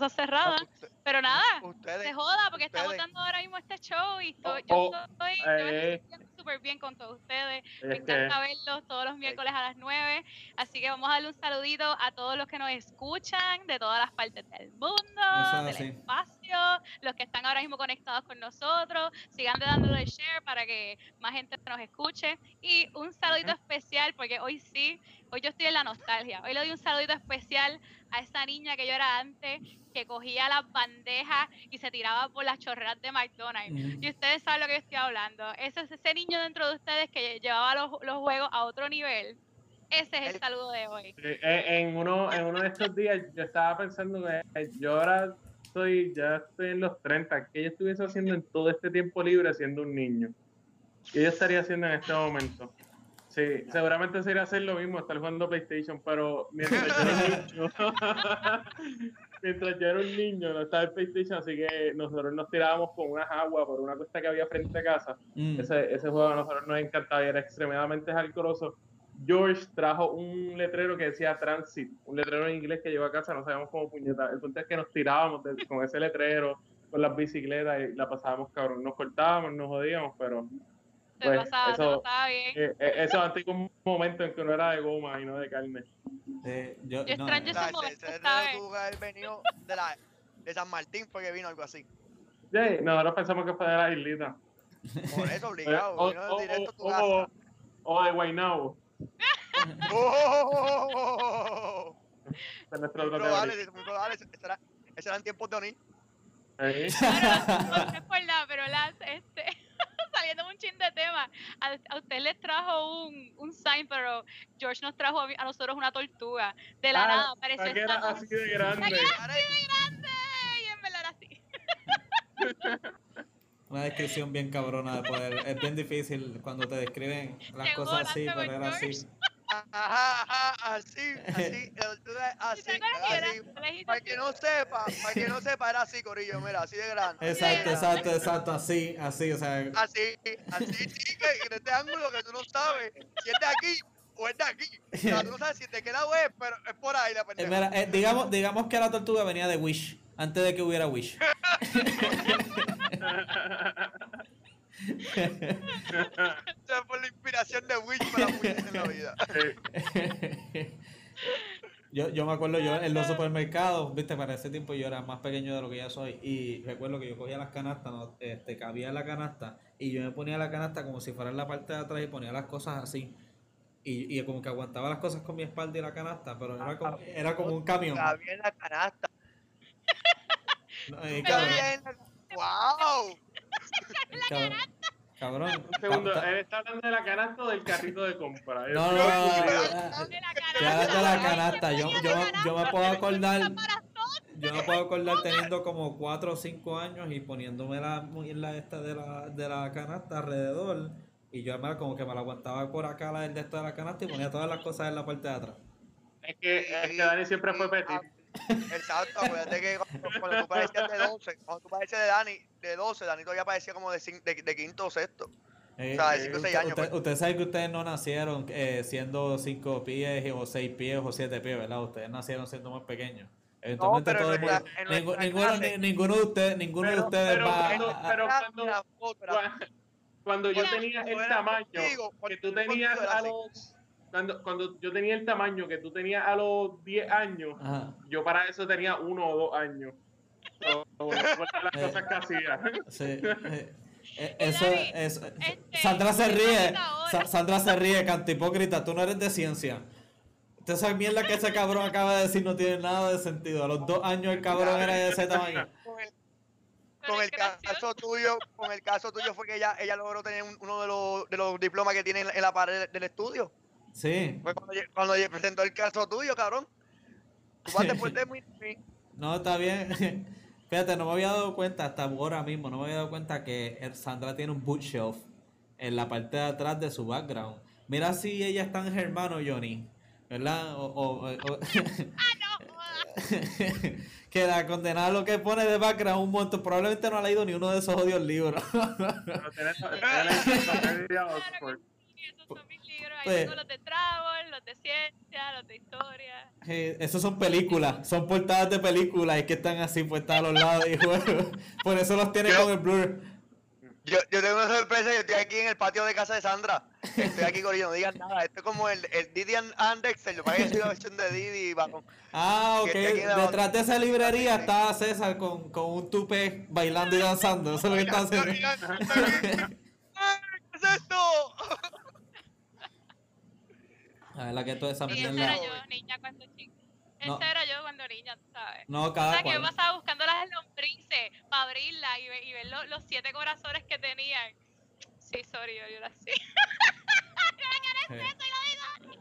cosas cerradas. Usted- Pero nada, Ustedes. se joda porque estamos ustedes. dando ahora mismo este show y estoy, Oh, yo estoy, eh. estoy sintiendo súper bien con todos ustedes. Me Es que, encanta verlos todos los miércoles a las 9. Así que vamos a darle un saludito a todos los que nos escuchan de todas las partes del mundo, es del así. espacio, los que están ahora mismo conectados con nosotros. Sigan dándole share para que más gente nos escuche. Y un saludito especial, porque hoy sí, hoy yo estoy en la nostalgia. Hoy le doy un saludito especial a esa niña que yo era antes, que cogía las bandejas y se tiraba por las chorreras de McDonald's. Y ustedes saben lo que yo estoy hablando. Ese es ese niño dentro de ustedes que llevaba los, los juegos a otro nivel. Ese es el El- saludo de hoy. eh, en, uno, en uno de estos días yo estaba pensando que eh, yo ahora estoy, ya estoy en los 30, que yo estuviese haciendo en todo este tiempo libre siendo un niño. ¿Qué yo estaría haciendo en este momento? Sí, seguramente sería hacer lo mismo, estar jugando PlayStation, pero mientras yo era un niño, mientras yo era un niño, no estaba el PlayStation, así que nosotros nos tirábamos con unas aguas por una cuesta que había frente a casa. Mm. Ese, ese juego a nosotros nos encantaba y era extremadamente hardcoreoso. George trajo un letrero que decía Transit, un letrero en inglés que llevó a casa, no sabíamos cómo puñeta. El punto es que nos tirábamos de- con ese letrero, con las bicicletas y la pasábamos cabrón. Nos cortábamos, nos jodíamos, pero pues, pasaba, se eso- pasaba bien. eh, eh, eso antes un momento en que no era de goma y no de carne. Yo, de, la, de San Martín, fue que vino algo así. Sí, nosotros pensamos que fue de la islita. Por eso, obligado. o, vino o- directo a tu o- casa. o- de Guaynabo. ¡Oh! Esa es nuestra Muy otra probable, teoría. muy probable. Ese era- ese eran tiempos de Oni. Eh, Bueno, no es por nada, pero las, este, saliendo un chin de tema, a, a usted les trajo un, un sign, pero George nos trajo a, a nosotros una tortuga. De la Ah, nada, parecía para que era así de grande. así de grande, y en verdad era así. Una descripción bien cabrona de poder. Es bien difícil cuando te describen las Llegó cosas así, pero era así. Ajá, ajá, así, así, la tortuga es ¿Y así, te así. Para que no sepa, para que no sepa, era así, Corillo, mira, así de grande. Exacto, exacto, exacto, así, así, o sea. Así, así, sí, que en este ángulo que tú no sabes si es de aquí o es de aquí. O sea, tú no sabes si de qué lado es, pero es por ahí la eh, pendeja. mira, eh, digamos, digamos que la tortuga venía de Wish, antes de que hubiera Wish. Esa fue la inspiración de Wish para muchos en la vida. yo, yo me acuerdo, yo en los supermercados, viste, para ese tiempo yo era más pequeño de lo que ya soy, y recuerdo que yo cogía las canastas, ¿no? este, cabía en la canasta, y yo me ponía la canasta como si fuera en la parte de atrás y ponía las cosas así. Y, y como que aguantaba las cosas con mi espalda y la canasta, pero era como, era como un camión. Cabía en la canasta. No, eh, cabrón, Cabía en la... ¡Wow! cabrón. Un segundo, él está hablando de la canasta o del carrito de compra. No, no, no, no, no, de la canasta, yo, yo, yo me canasta, puedo acordar, yo me puedo acordar teniendo como 4 o 5 años y poniéndome la la esta de la, de la canasta alrededor y yo me, como que me la aguantaba por acá la del de esto de la canasta y ponía todas las cosas en la parte de atrás. Es que, es que Dani siempre fue petit. Exacto, acuérdate que cuando, cuando tú parecías de 12, cuando tú parecías de Dani, de 12, Dani todavía parecía como de, cin- de, de quinto o sexto. Eh, O sea, de eh, 5 o 6 usted, años. usted, pues. usted sabe que ustedes no nacieron eh, siendo 5 pies o 6 pies o 7 pies, ¿verdad? Ustedes nacieron siendo más pequeños. Eventualmente pero todo el mundo- ninguno, de ustedes, ninguno de Pero- ustedes pero va cuando- a- pero Mira, cuando- mira, otra. Cua- Cuando yo tenía el tamaño contigo, que tú tenías a los. Cuando, cuando yo tenía el tamaño que tú tenías a los 10 años, Ajá. yo para eso tenía uno o dos años. Las Eh. cosas que hacía. Sí, eh, Y eso, este, Sandra se ríe. Sa- Sandra se ríe, canto hipócrita, tú no eres de ciencia. Usted sabe mierda que ese cabrón acaba de decir no tiene nada de sentido. A los dos años el cabrón era de ese tamaño. Con el, con el caso tuyo, con el caso tuyo fue que ella, ella logró tener un- uno de los, de los diplomas que tiene en la, en la pared del estudio. Sí, Fue cuando, lle- cuando lle- presentó el caso tuyo, cabrón. Tú vas después de no, está bien. Fíjate, no me había dado cuenta hasta ahora mismo, no me había dado cuenta que Sandra tiene un bookshelf en la parte de atrás de su background. Mira si ella es tan hermano, Johnny. ¿verdad? O, o- o- Ah, que la condenada lo que pone de background un montón, probablemente no ha leído ni uno de esos odios libros. Pero tiene- tiene Ahí Pues- tengo los de travel, los de ciencia, los de historia. Eh, Esos son películas, son portadas de películas y que están así puestas a los lados y juego. Por eso los tiene con el blur. Yo, yo tengo una sorpresa, yo estoy aquí en el patio de casa de Sandra. Estoy aquí con no digan nada. Esto es como el, el Didi and, and Dexter. Yo parece la versión de Didi y Batman. Ah, ok. Detrás de esa librería está César con, con un tupe bailando y danzando. Eso es lo que está haciendo. ¡Ay, ¿Qué es esto? La verdad que esa era yo, niña, cuando chica. No. Esa era yo cuando niña, tú ¿sabes? No, O cada sea, que yo cual. pasaba buscando las lombrices para abrirlas y, ve- y ver lo- los siete corazones que tenían. Sí, sorry, yo, yo las sí.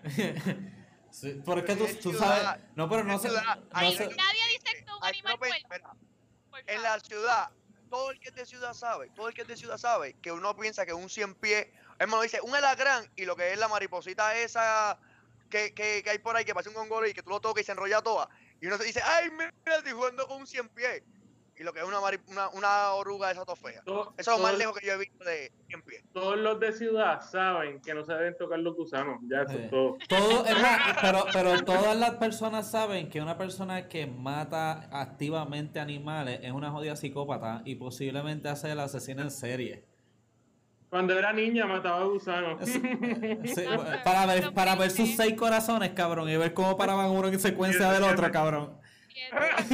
Sí, porque tú, En tú sabes. No, pero no sé. Nadie dice que un animal muerto, En la ciudad, todo el que es de ciudad sabe, todo el que es de ciudad sabe que uno piensa que un 100 pies, es más, dice un alacrán y lo que es la mariposita esa que, que, que hay por ahí que parece un gongolo y que tú lo tocas y se enrolla toda. Y uno se dice, ay, mira, estoy jugando con un 100 pies. Y lo que es una, mari- una, una oruga de esa to fea. To- Eso es lo más lejos que yo he visto de 100 pies. Todos los de ciudad saben que no se deben tocar los gusanos. Ya, eso Sí. es todo. Todo, es más, pero, pero todas las personas saben que una persona que mata activamente animales es una jodida psicópata y posiblemente hace el asesino en serie. Cuando era niña mataba gusanos. Sí, para, ver, para ver sus seis corazones, cabrón, y ver cómo paraban uno en secuencia del otro, cabrón.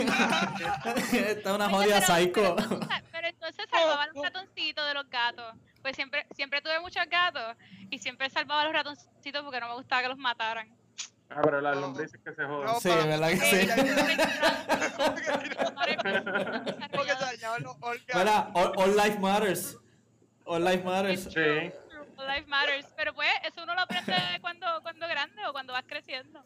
Esta es una jodida pero- psycho. Pero, pero entonces salvaban los ratoncitos de los gatos. Pues siempre, siempre tuve muchos gatos y siempre salvaba a los ratoncitos porque no me gustaba que los mataran. Ah, pero las No. lombrices que se No, jodan. Sí, ¿verdad que sí? Porque dañaban los all life matters. All life matters. Sí. Life matters. Pero pues, eso uno lo aprende cuando, cuando grande o cuando vas creciendo.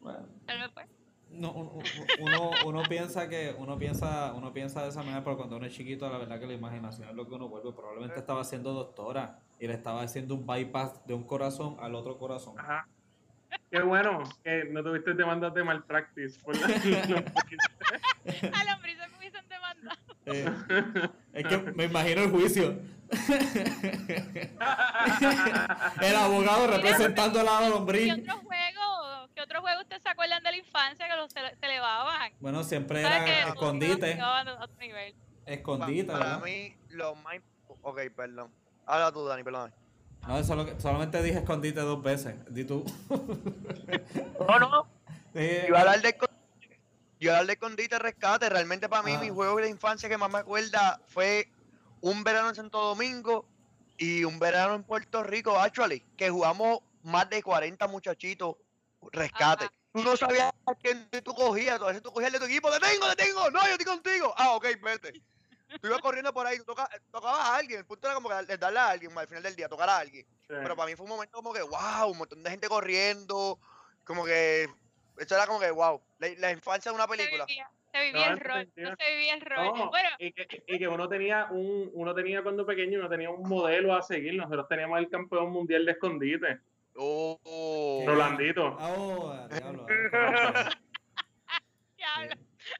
Bueno, Pero pues, no, un- un- uno, uno piensa que uno piensa uno piensa de esa manera, pero cuando uno es chiquito, la verdad que la imaginación es lo que uno vuelve. Probablemente estaba siendo doctora y le estaba haciendo un bypass de un corazón al otro corazón. Ajá. Qué bueno que no tuviste demandas de malpractice. por la- a lombrices me hubiesen demandado. Eh, es que me imagino el juicio. El abogado representando a la ¿Qué lombriz. otro juego? ¿Qué otro juego ustedes se acuerdan de la infancia que los se, se elevaban? Bueno, siempre ¿Sabes era qué? escondite. Escondite, Pa- Para mí, lo más. Ok, perdón. Habla tú, Dani, perdón. No, solo que- solamente dije escondite dos veces. Di tú. No, no. Eh, Yo hablar de escondite, yo hablar de escondite rescate. Realmente para mí, Ah. mi juego de infancia que más me acuerda fue un verano en Santo Domingo y un verano en Puerto Rico, actually, que jugamos más de 40 muchachitos rescate. Ajá. Tú no sabías a quién tú cogías, tú a veces tú cogías el de tu equipo, ¡te tengo, te tengo! ¡No, yo estoy contigo! Ah, ok, vete. Tú ibas corriendo por ahí, tú toca- tocabas a alguien, el punto era como que darle a alguien, al final del día, tocar a alguien. Sí. Pero para mí fue un momento como que, wow, un montón de gente corriendo, como que, esto era como que, wow, la, la infancia de una Se película. vivía, se vivía No, el rol. No se vivía el rol. No, Bueno, y, que, y que uno tenía un, uno tenía cuando pequeño, uno tenía un modelo a seguir. Nosotros teníamos el campeón mundial de escondite, Oh, Rolandito. Oh, diablo. diablo.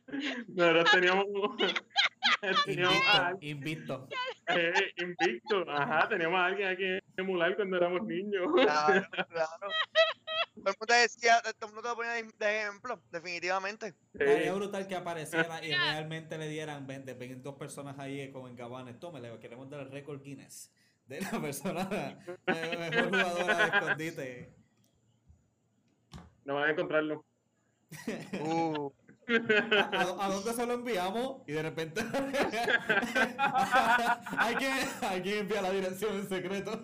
Nosotros teníamos, teníamos Invicto, invicto. eh, invicto. Ajá, teníamos a alguien a quien emular cuando éramos niños. claro, claro. Todo el mundo te decía, todo el mundo te lo ponía de, de ejemplo, definitivamente. Estaría Sí. brutal que apareciera y realmente le dieran 20, 22 personas ahí como en Cabanes. Tómele, queremos dar el récord Guinness de la persona eh, mejor jugadora de escondite. No van a encontrarlo. Uh, ¿A, a- a dónde se lo enviamos? Y de repente hay, que, hay que enviar la dirección en secreto.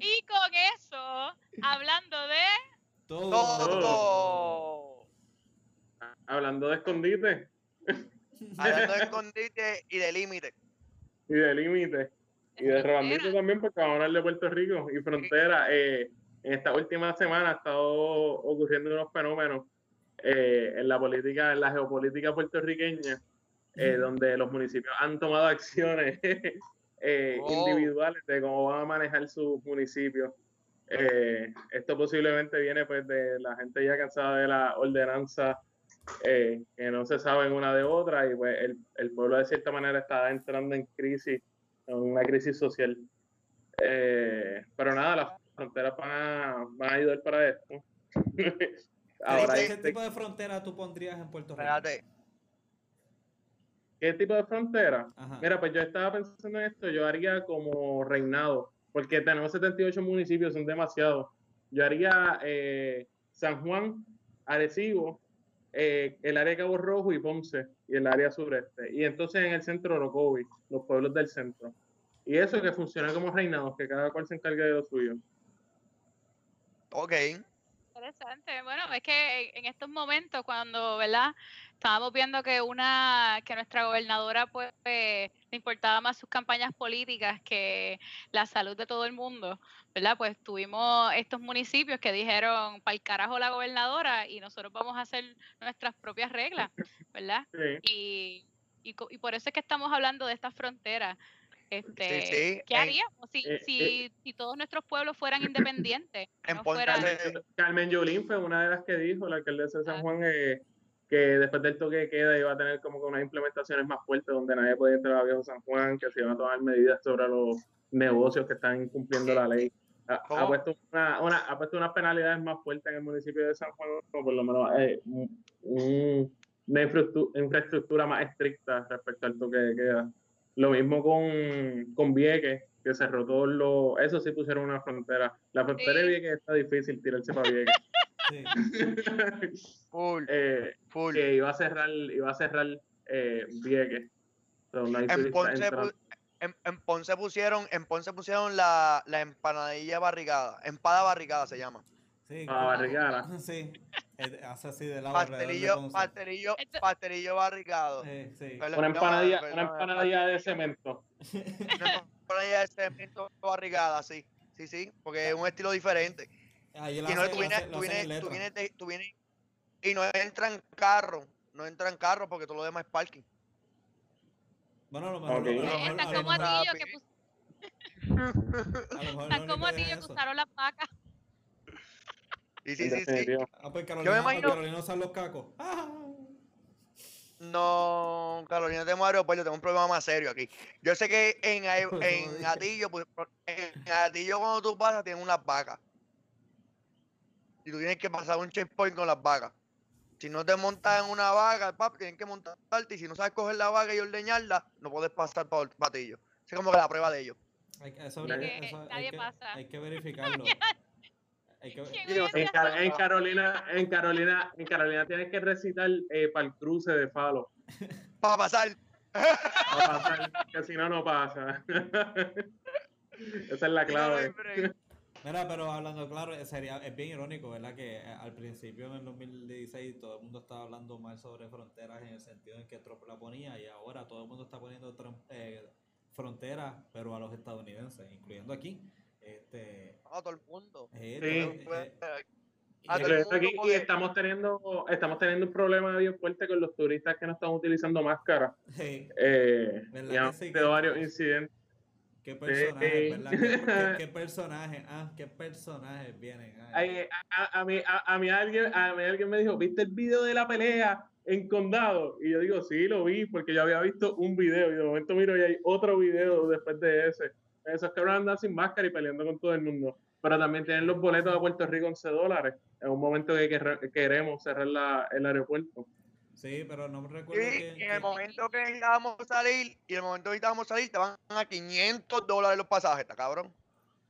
Y con eso, hablando de. Todo. todo. Hablando de escondite Hablando de escondite y de límite. y de límites. Y de frontera. también, porque vamos a hablar de Puerto Rico y frontera. Eh, en esta última semana ha estado ocurriendo unos fenómenos eh, en la política, en la geopolítica puertorriqueña, eh, donde los municipios han tomado acciones eh, Oh. individuales de cómo van a manejar sus municipios. Eh, esto posiblemente viene pues de la gente ya cansada de la ordenanza eh, que no se saben una de otra y pues el, el, pueblo de cierta manera está entrando en crisis, en una crisis social. Eh, pero nada, las fronteras van a, van a ayudar para esto. Ahora, ¿Qué tipo de frontera tú pondrías en Puerto Rico? Espérate. ¿Qué tipo de frontera? Mira, pues yo estaba pensando en esto, yo haría como reinado, porque tenemos 78 municipios, son demasiados. Yo haría eh, San Juan, Arecibo, eh, el área de Cabo Rojo y Ponce, y el área sureste. Y entonces en el centro Orocovi, los pueblos del centro. Y eso que funcione como reinados, que cada cual se encargue de lo suyo. Ok. Interesante. Bueno, es que en estos momentos, cuando, ¿verdad? Estábamos viendo que una, que nuestra gobernadora, pues, le importaba más sus campañas políticas que la salud de todo el mundo, ¿verdad? Pues tuvimos estos municipios que dijeron, para el carajo la gobernadora, y nosotros vamos a hacer nuestras propias reglas, ¿verdad? Y, y, y por eso es que estamos hablando de estas fronteras. Este, ¿Qué haríamos si, eh, si, eh, si, todos nuestros pueblos fueran independientes? No Carmen Yolín fue una de las que dijo, la alcaldesa de San Juan, eh, que después del toque de queda iba a tener como que unas implementaciones más fuertes donde nadie podía entrar a Viejo San Juan, que se iban a tomar medidas sobre los negocios que están incumpliendo la ley. Ha, puesto una, una, ha puesto unas penalidades más fuertes en el municipio de San Juan, o por lo menos una infraestructura más estricta respecto al toque de queda. Lo mismo con, con Vieques, que cerró todo lo... Eso sí pusieron una frontera. La frontera de Vieques está difícil tirarse para Vieques. Sí. full, eh, full. Que iba a cerrar, iba a cerrar eh, Vieques. en, Ponce, en, en, Ponce, pusieron, en Ponce pusieron la, la empanadilla barrigada. Empada barrigada se llama. Sí, barrigada. Sí. Hace así de lado pastelillo, pastelillo, pastelillo barricado. Una empanadilla, una empanadilla de cemento. Una empanadilla de cemento barrigada, sí. Sí, sí, porque es un estilo diferente. y no, tú vienes, tú vienes, tú vienes, tú vienes, y no entran carro, no entran carro porque todo lo demás es parking. Bueno, lo mejor. Okay. Lo, Está como a ti que Está como a ti que usaron las vacas. Sí, sí, sí, sí. Ah, pues Carolina, Yo me imagino... Carolina usan los cacos. No, Carolina, tenemos aeropuerto, tengo un problema más serio aquí. Yo sé que en, en Atillo, pues, en Atillo cuando tú pasas tienes unas vacas. Y tú tienes que pasar un checkpoint con las vacas. Si no te montas en una vaca, papi, tienes que montarte. Y si no sabes coger la vaca y ordeñarla, no puedes pasar para el patillo. Es como que la prueba de ellos. Hay, eso, eso, hay, que, hay que verificarlo. en, Carolina, en Carolina, en Carolina tienes que recitar eh, para el cruce de falo. Para pasar. Para pasar, que si no, no pasa. Esa es la clave. Mira, pero hablando claro, sería, es bien irónico, ¿verdad? Que eh, al principio en el 2016 todo el mundo estaba hablando mal sobre fronteras en el sentido en que Trump la ponía y ahora todo el mundo está poniendo eh, fronteras, pero a los estadounidenses, incluyendo aquí. Este, a todo el mundo. y estamos teniendo, estamos teniendo un problema bien fuerte con los turistas que no están utilizando máscara. Eh, y han tenido varios incidentes. ¿Qué personajes, ¿verdad? ¿Qué, qué, personajes? Ah, ¿qué personajes vienen? a, mí, a, mí alguien, a mí alguien me dijo, ¿viste el video de la pelea en Condado? Y yo digo, sí, lo vi, porque yo había visto un video y de momento miro y hay otro video después de ese esos que andan sin máscara y peleando con todo el mundo. Pero también tienen los boletos a Puerto Rico 11 dólares en un momento que, queremos cerrar la, el aeropuerto. Sí, pero no me recuerdo. Y en el momento que necesitábamos salir, y en el momento que necesitábamos salir, te van a 500 dólares los pasajes, ¿está cabrón?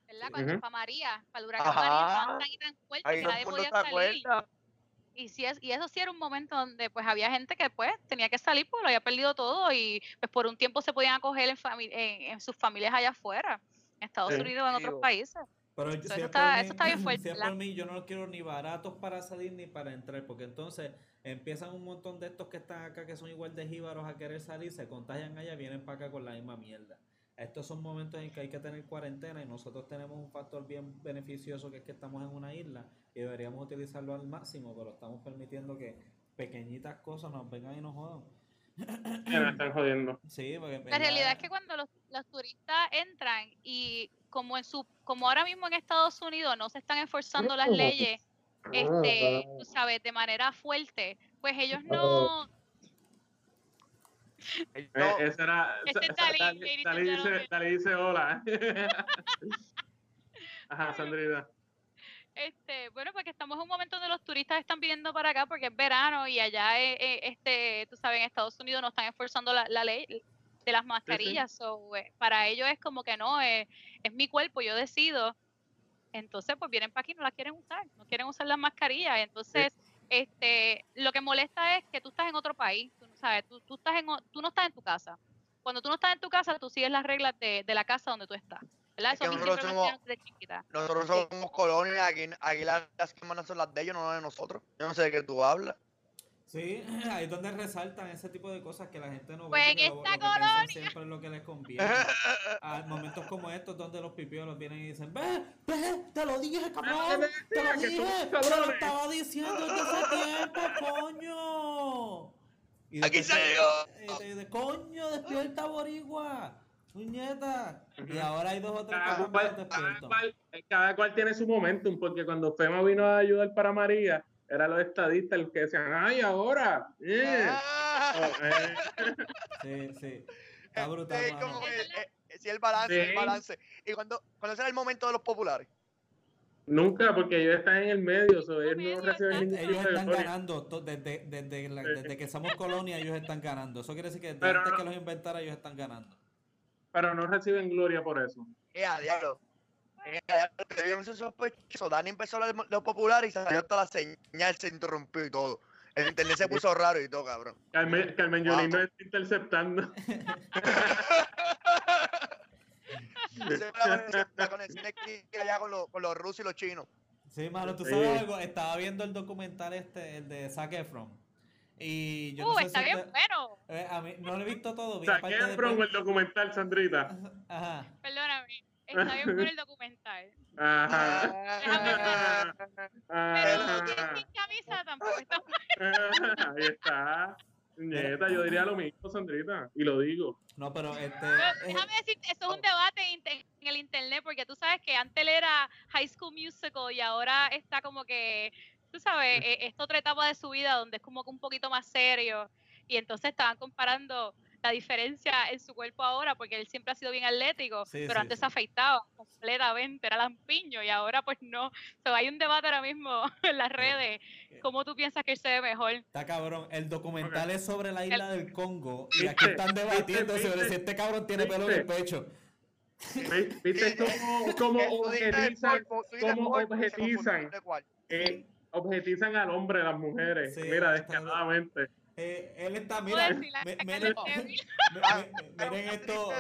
¿Verdad? Cuando para María, para el huracán María, estaban tan y tan fuerte que nadie podía salir. Y, si es, y eso sí era un momento donde pues había gente que pues tenía que salir porque lo había perdido todo y pues por un tiempo se podían acoger en, en, sus familias allá afuera, en Estados Unidos o en otros países. Pero eso, está, eso, está, bien fuerte. Si por mí, yo no quiero ni baratos para salir ni para entrar, porque entonces empiezan un montón de estos que están acá que son igual de jíbaros a querer salir, se contagian allá, vienen para acá con la misma mierda. Estos son momentos en que hay que tener cuarentena y nosotros tenemos un factor bien beneficioso que es que estamos en una isla y deberíamos utilizarlo al máximo, pero estamos permitiendo que pequeñitas cosas nos vengan y nos jodan. Me están jodiendo. Sí, porque La verdad- realidad es que cuando los, los turistas entran y como en su como ahora mismo en Estados Unidos no se están enforzando las leyes, este, tú sabes, de manera fuerte, pues ellos no Eh, No, esa era. Este Dalí, Dalí- Dalí dice. Dalí dice hola. Ajá, Sandrita. Este, bueno, porque estamos en un momento donde los turistas están viniendo para acá porque es verano y allá, eh, eh, este, tú sabes, en Estados Unidos no están enforzando la, la ley de las mascarillas. so, eh, para ellos es como que no, eh, es mi cuerpo, yo decido. Entonces, pues vienen para aquí y no la quieren usar, no quieren usar las mascarillas. Entonces, este, lo que molesta es que tú estás en otro país, sabes, tú, tú estás en, o- tú no estás en tu casa. Cuando tú no estás en tu casa, tú sigues las reglas de, de la casa donde tú estás. ¿Verdad? Es que nosotros somos-. Nosotros somos colonia, aquí, aquí las, las que mandan son las de ellos, no las de nosotros. Yo no sé de qué tú hablas. Sí, ahí es donde resaltan ese tipo de cosas que la gente no Pues ve. en porque lo- esta lo colonia. siempre es lo que les conviene. A momentos como estos donde los pipiolos vienen y dicen, ve, ve, te lo dije, cabrón, te lo dije, te lo cabrones". estaba diciendo desde hace tiempo, coño. Y Aquí después se eh, te dice, coño, despierta boricua, puñeta. Y ahora hay dos o tres Cada cual, cada, despiertos. cual, cada cual tiene su momentum, porque cuando FEMA vino a ayudar para María, eran los estadistas los que decían, ¡ay, ahora! eh". Ah, Oh, eh. Sí, sí. Está brutal, como verdad. eh, eh, sí, el balance, Sí. el balance. Y cuando, cuando será el momento de los populares. Nunca, porque ellos están en el medio, so, ellos no reciben ningún Ellos de están ganando desde, desde, la- desde que somos colonia, ellos están ganando. Eso quiere decir que desde Pero antes no- que los inventara, ellos están ganando. Pero no reciben gloria por eso. Eh, a diablo. Eh, diablo, debían ser sospechosos. Dani empezó a hablar de los populares y salió hasta la señal, se interrumpió y todo. El internet se puso raro y todo, cabrón. Carmen, Carmen Wow. Yulín nos está interceptando. Esa la conexión- que allá con los, con los rusos y los chinos. Sí, mano, tú Sí. sabes algo. Estaba viendo el documental este, el de Zac Efron. Y yo Uh, no sé está si bien usted- bueno. eh, a mí, no lo he visto todo. Vi Saqué parte de- el documental, Sandrita. Ajá. Perdóname. Está bien bueno el documental. Ajá. Déjame Ajá. Pero Ajá. sin camisa tampoco está Ahí está. Nieta, yo diría lo mismo, Sandrita. Y lo digo. No, pero este. Pero eh, déjame decirte, eso es un debate en, el internet, porque tú sabes que antes él era High School Musical y ahora está como que, tú sabes, eh, esta otra etapa de su vida donde es como que un poquito más serio. Y entonces estaban comparando la diferencia en su cuerpo ahora, porque él siempre ha sido bien atlético, Sí, pero sí, antes sí. se afeitaba completamente, era lampiño y ahora pues no. So, hay un debate ahora mismo en las redes, ¿cómo tú piensas que él se ve mejor? Está cabrón. El documental es sobre la isla del Congo. Y aquí están ¿Viste? debatiendo sobre si este cabrón tiene pelo en el pecho. ¿Ves- ¿Viste cómo, cómo objetizan, cómo objetizan? eh, objetizan al hombre, las mujeres? Sí, Mira, descaradamente. Eh, él está, ¿Puedo mira, la miren, pero miren esto.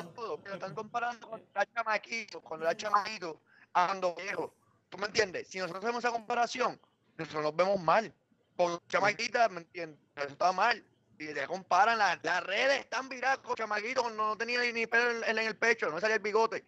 lo están comparando cuando era chamaquito, cuando era chamaquito, ando viejo. ¿Tú me entiendes? Si nosotros hacemos esa comparación, nosotros nos vemos mal. Con chamaquita, ¿me entiendes? Eso está mal. Y te comparan, las, las redes están viradas con chamaquitos cuando no tenía ni, pelo en, en el pecho, no salía el bigote.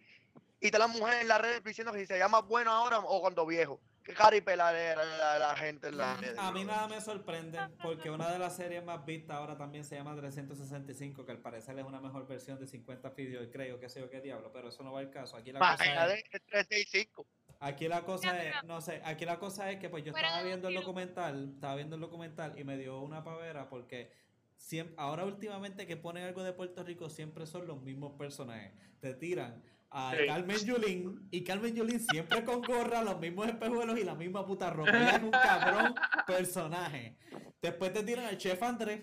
Y están las mujeres en las redes diciendo que si se llama bueno ahora o cuando viejo. Qué caripeladera la, la gente en redes. A mí nada me sorprende porque una de las series más vistas ahora también se llama 365, que al parecer es una mejor versión de 50 videos, creo, que sé yo qué diablo, pero eso no va al caso. Aquí la cosa es, Imagínate, el 365. aquí la cosa es, no sé, aquí la cosa es que pues yo estaba viendo el documental, estaba viendo el documental y me dio una pavera porque siempre, ahora últimamente que ponen algo de Puerto Rico siempre son los mismos personajes. Te tiran a Sí. Carmen Yulín y Carmen Yulín siempre con gorra, los mismos espejuelos y la misma puta ropa. Ella es un cabrón personaje. Después te tiran al chef Andrés,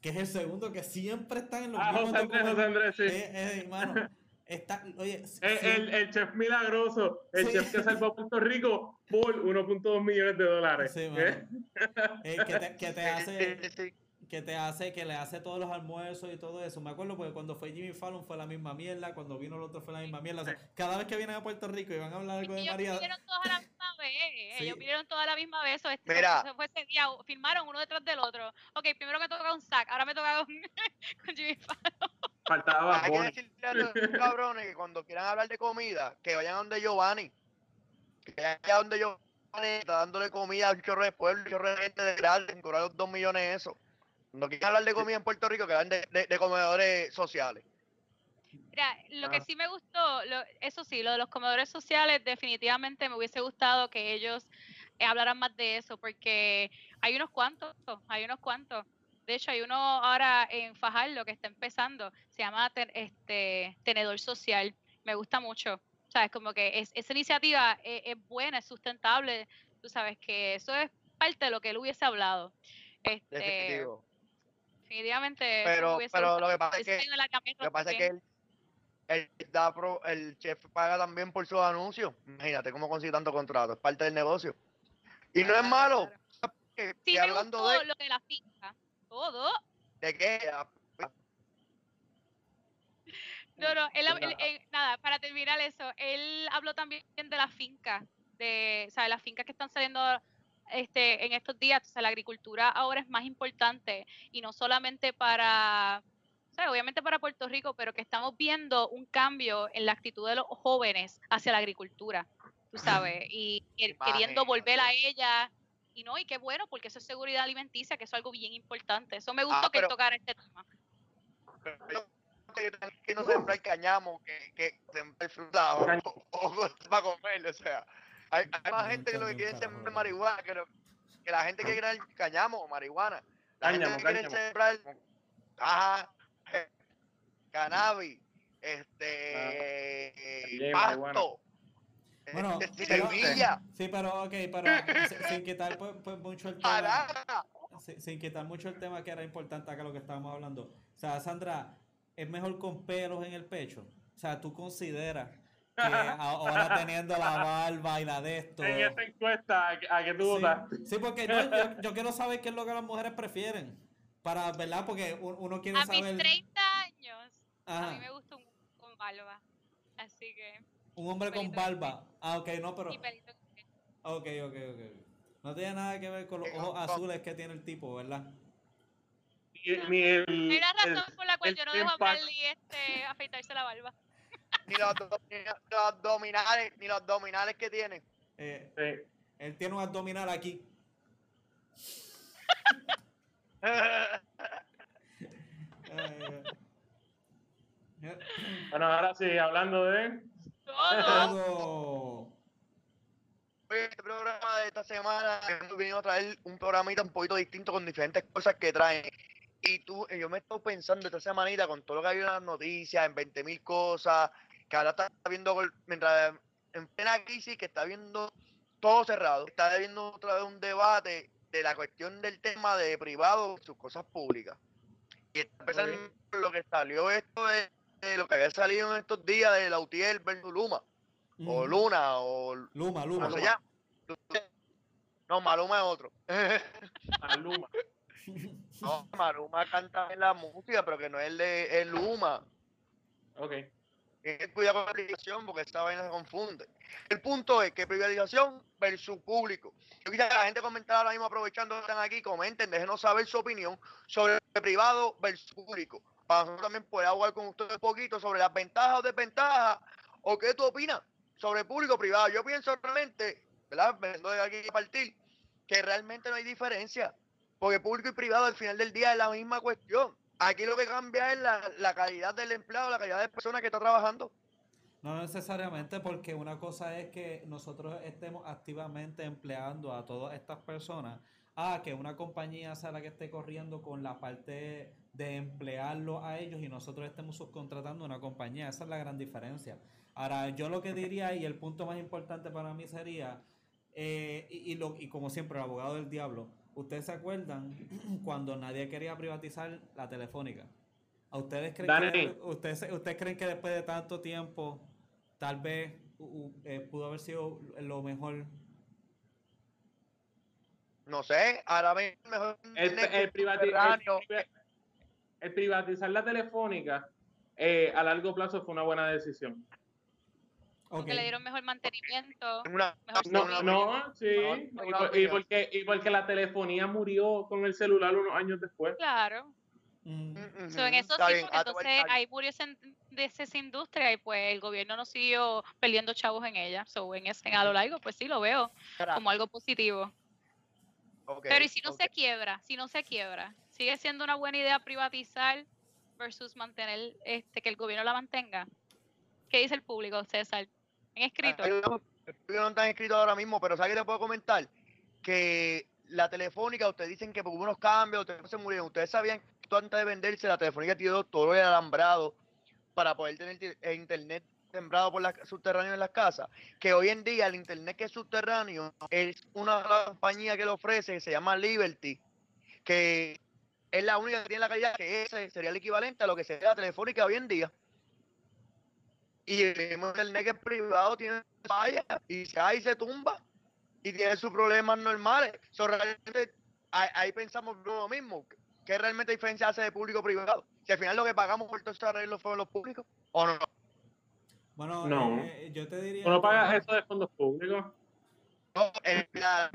que es el segundo que siempre están en los Ah, mismos José Andrés, José. Andrés, sí. Eh, eh, hermano, está, oye, Eh, siempre- el, el chef milagroso, el Sí. chef que salvó a Puerto Rico por 1.2 millones de dólares. Sí, ¿Eh? Eh, que te, que te hace, Sí, sí, sí. Que te hace, que le hace todos los almuerzos y todo eso. Me acuerdo porque cuando fue Jimmy Fallon fue la misma mierda, cuando vino el otro fue la misma mierda. O sea, cada vez que vienen a Puerto Rico y van a hablar algo de Ellos María, vinieron todas a la misma vez. Sí. Ellos vinieron todas a la misma vez. o este- Mira. se fue ese día, filmaron uno detrás del otro. Ok, primero me toca un sack, ahora me toca con, con Jimmy Fallon. Faltaba Hay que decirle a los cabrones que cuando quieran hablar de comida, que vayan a donde Giovanni. Que vayan allá donde Giovanni está dándole comida a un chorro de pueblo, un chorro de gente de gratis, cobrar los dos millones de eso. No quieren hablar de comida en Puerto Rico, que hablan de, de- de comedores sociales. Mira, lo que Ah. sí me gustó, lo- eso sí, lo de los comedores sociales, definitivamente me hubiese gustado que ellos eh, hablaran más de eso, porque hay unos cuantos, hay unos cuantos. De hecho, hay uno ahora en Fajardo que está empezando, se llama Ten- este Tenedor Social. Me gusta mucho. ¿Sabes? Como que es, esa iniciativa es, es buena, es sustentable. Tú sabes que eso es parte de lo que él hubiese hablado. Este, Definitivo. Definitivamente. Pero, pero lo que pasa es que, de lo que, pasa es que él, él da pro- el chef paga también por sus anuncios. Imagínate cómo consigue tanto contrato. Es parte del negocio. Y no es malo. claro. Que, Sí, me hablando gustó de, lo de la finca. Todo. de qué, No, no, él, él- él- nada, para terminar eso, él habló también de la finca, de, o sea, las fincas que están saliendo este, en estos días, o sea, la agricultura ahora es más importante y no solamente para, o sea, obviamente para Puerto Rico, pero que estamos viendo un cambio en la actitud de los jóvenes hacia la agricultura, tú sabes, y que- queriendo volver a ella. Y no, y qué bueno, porque eso es seguridad alimenticia, que eso es algo bien importante. Eso me gustó que tocara este tema. pero que que no sembrar cañamo, que, que sembrar fruta o, o- o para comer, o sea, hay, hay más gente que lo que quiere sembrar marihuana, que, lo- que la gente que quiere cañamo o marihuana. La gente que quiere sembrar ajá, cannabis, este marihuana. pasto, Bueno, este, pero- semilla, Sí, pero ok, pero sin, quitar pues, pues, mucho el tema. sin, sin quitar mucho el tema que era importante acá lo que estábamos hablando. O sea, Sandra, ¿es mejor con pelos en el pecho? O sea, ¿tú consideras que ahora teniendo la barba y la de esto... En esta encuesta, ¿a qué- ¿a tú Sí, votaste? sí, porque yo, yo, yo quiero saber qué es lo que las mujeres prefieren. Para, ¿verdad? Porque uno quiere A mis saber... 30 años, a mí me gusta un con barba. Así que. un hombre con barba. Ah, ok, no, pero... Y pelito. Ok, ok, ok. No tiene nada que ver con los ojos azules que tiene el tipo, ¿verdad? Ni, el, Hay una el- razón por la cual el yo no dejo a Marley este, afeitarse la barba. Ni los, los abdominales, ni los abdominales que tiene. Eh, sí. él tiene un abdominal aquí. Bueno, ahora sí, hablando de... Todo. Este programa de esta semana hemos venido a traer un programita un poquito distinto con diferentes cosas que traen. Y tú, yo me he estado pensando esta semanita con todo lo que ha habido en las noticias, en 20 mil cosas, que ahora está viendo, mientras en plena crisis, que está viendo todo cerrado, está viendo otra vez un debate de la cuestión del tema de privado sus cosas públicas. Y está empezando Ok. por lo que salió esto de, de lo que había salido en estos días de Lautier versus Luma, o. Luna, o Luma, Luma. No, Maluma es otro. Maluma. no, Maluma canta en la música, pero que no es el de el Luma. Ok. Cuidar con la privatización porque esta vaina se confunde. El punto es que privatización versus público. Yo quisiera que la gente comentara ahora mismo, aprovechando que están aquí, comenten, déjenos saber su opinión sobre privado versus público. Para nosotros también poder hablar con ustedes un poquito sobre las ventajas o desventajas, o qué tú opinas sobre público o privado. Yo pienso realmente, ¿verdad? Vengo de aquí a partir, que realmente no hay diferencia. Porque público y privado al final del día es la misma cuestión. Aquí lo que cambia es la, la calidad del empleado, la calidad de persona que está trabajando. No necesariamente porque una cosa es que nosotros estemos activamente empleando a todas estas personas, a que una compañía sea la que esté corriendo con la parte de emplearlo a ellos y nosotros estemos subcontratando una compañía. Esa es la gran diferencia. Ahora, yo lo que diría y el punto más importante para mí sería, eh, y lo, y como siempre, el abogado del diablo, ¿ustedes se acuerdan cuando nadie quería privatizar la telefónica? ¿A ustedes creen, Dani. que, ustedes, ustedes creen que después de tanto tiempo tal vez eh, pudo haber sido lo mejor? No sé, ahora mismo mejor El, el privati- el privatizar la telefónica eh, a largo plazo fue una buena decisión. Porque le dieron mejor mantenimiento. Una- Mejor No, no, sí. No, Y, porque, y porque la telefonía murió con el celular unos años después. Claro. Mm, So, en eso sí, bien, entonces ahí murió de esa industria y pues el gobierno no siguió perdiendo chavos en ella. So, en ese, a lo largo, pues sí lo veo como algo positivo. Pero ¿y si no se quiebra? Si no se quiebra. sigue siendo una buena idea privatizar versus mantener este que el gobierno la mantenga. ¿Qué dice el público, César? En escrito. El público no está escrito ahora mismo, pero ¿sabes qué le puedo comentar? Que la telefónica, ustedes dicen que hubo unos cambios, ustedes se murieron. Ustedes sabían que antes de venderse, la telefónica tiró todo el alambrado para poder tener eh, internet sembrado por las subterráneo en las casas. Que hoy en día el internet que es subterráneo es una compañía que lo ofrece, que se llama Liberty, que es la única que tiene la calidad, que ese sería el equivalente a lo que sería la telefónica hoy en día. Y el mismo internet que es privado tiene falla y se cae y se tumba y tiene sus problemas normales. So, realmente, ahí, ahí pensamos lo mismo. ¿Qué realmente diferencia hace de público privado? Si al final lo que pagamos por todos estos arreglos fueron los públicos o no. Bueno, No. eh, yo te diría. ¿Tú no que- pagas eso de fondos públicos? No, el- la-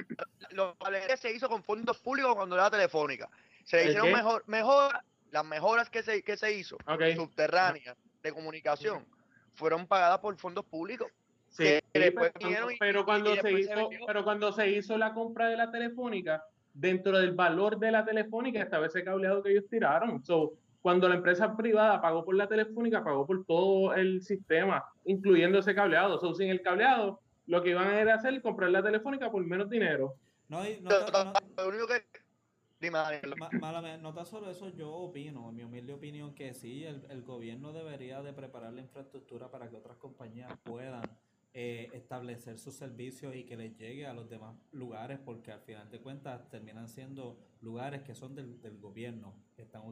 los se hizo con fondos públicos cuando era telefónica. Se le ¿El hicieron qué? mejor, mejoras, las mejoras que se, que se hizo Ok. subterráneas de comunicación fueron pagadas por fondos públicos. Sí, pero, y- cuando y se hizo, pero cuando se hizo la compra de la telefónica, dentro del valor de la telefónica estaba ese cableado que ellos tiraron. So, cuando la empresa privada pagó por la telefónica, pagó por todo el sistema, incluyendo ese cableado. So, sin el cableado, lo que iban a era hacer comprar la telefónica por menos dinero. No- Lo único que. Dime, Daniel. ma- mala mía, no tan solo eso, yo opino, en mi humilde opinión, que sí, el, el gobierno debería de preparar la infraestructura para que otras compañías puedan eh, establecer sus servicios y que les llegue a los demás lugares, porque al final de cuentas terminan siendo lugares que son del, del gobierno. que están,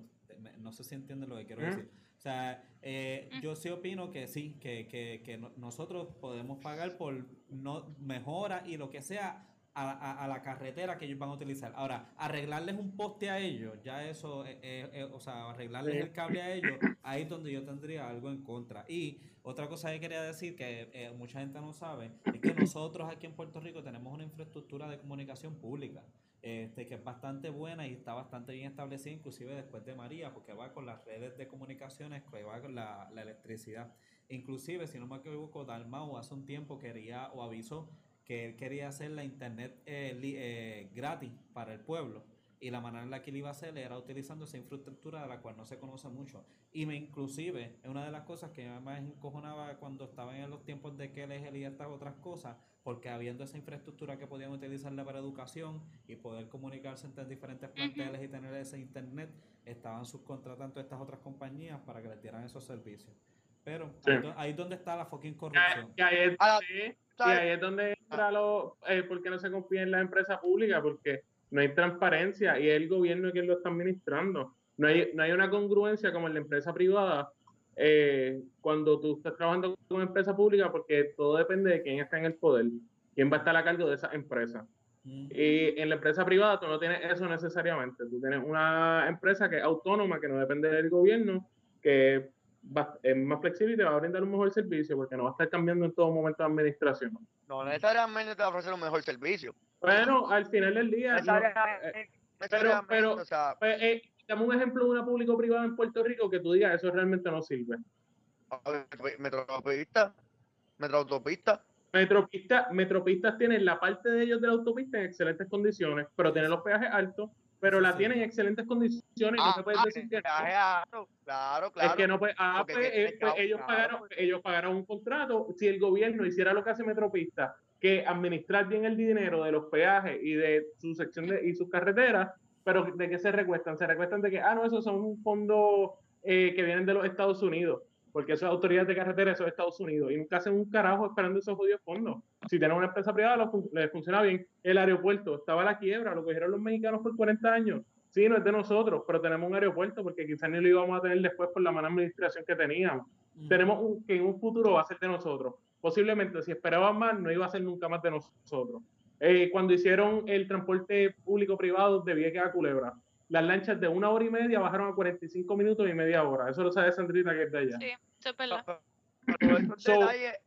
no sé si entienden lo que quiero Ujú. decir. O sea, eh, yo sí opino que sí, que, que, que no- nosotros podemos pagar por no mejora y lo que sea a, a- a la carretera que ellos van a utilizar. Ahora, arreglarles un poste a ellos, ya eso, eh, eh, eh, o sea, arreglarles el cable a ellos, ahí es donde yo tendría algo en contra. Y otra cosa que quería decir que eh, mucha gente no sabe es que nosotros aquí en Puerto Rico tenemos una infraestructura de comunicación pública. Este, que es bastante buena y está bastante bien establecida, inclusive después de María, porque va con las redes de comunicaciones, que va con la, la electricidad. Inclusive, si no me equivoco, Dalmau hace un tiempo quería o avisó que él quería hacer la internet eh, li- eh, gratis para el pueblo. Y la manera en la que él iba a hacer era utilizando esa infraestructura de la cual no se conoce mucho. Y me inclusive, es una de las cosas que más encojonaba cuando estaban en los tiempos de que él y estas otras cosas, porque habiendo esa infraestructura que podían utilizarla para educación y poder comunicarse entre diferentes planteles y tener ese internet, estaban subcontratando a estas otras compañías para que les dieran esos servicios. Pero Sí. ahí, ahí es donde está la fucking corrupción. y ahí es, Ah, sí, y ¿sabes? ahí es donde entra lo, eh, porque no se confía en la empresa pública, porque no hay transparencia y es el gobierno quien lo está administrando. No hay, no hay una congruencia como en la empresa privada eh, cuando tú estás trabajando con una empresa pública, porque todo depende de quién está en el poder, quién va a estar a cargo de esa empresa. Mm. Y en la empresa privada tú no tienes eso necesariamente. Tú tienes una empresa que es autónoma, que no depende del gobierno, que va- es más flexible y te va a brindar un mejor servicio porque no va a estar cambiando en todo momento de administración. No necesariamente te va a ofrecer un mejor servicio. Bueno, al final del día, no, eh, necesariamente, pero- o sea, pues, eh, dame un ejemplo de una público-privada en Puerto Rico que tú digas, eso realmente no sirve. Metroautopista, Metroautopista, Metropista, Metropistas tienen la parte de ellos de la autopista en excelentes condiciones, pero tienen los peajes altos, pero la Sí. tienen en excelentes condiciones y no Ah, se puede ah, decir que alto, claro, claro. Es que no puede, ah, pues, tiene eh, pues, ellos, claro. pagaron, ellos pagaron un contrato. Si el gobierno hiciera lo que hace Metropista, que administrar bien el dinero de los peajes y de su sección de, y sus carreteras, pero ¿de qué se recuestan? Se recuestan de que, ah, no, esos son fondos eh, que vienen de los Estados Unidos, porque eso es autoridad de carretera, eso es Estados Unidos, y nunca hacen un carajo esperando esos jodidos fondos. Si tienen una empresa privada, fun- les funciona bien. El aeropuerto estaba a la quiebra, lo cogieron los mexicanos por 40 años. Sí, no es de nosotros, pero tenemos un aeropuerto porque quizás ni lo íbamos a tener después por la mala administración que teníamos. Mm. Tenemos un, que en un futuro va a ser de nosotros. Posiblemente, si esperaban más, no iba a ser nunca más de nosotros. Eh, cuando hicieron el transporte público-privado de Vieques a Culebra, las lanchas de una hora y media bajaron a 45 minutos y media hora. Eso lo sabe Sandrita que es de allá. Sí, eso es verdad. So-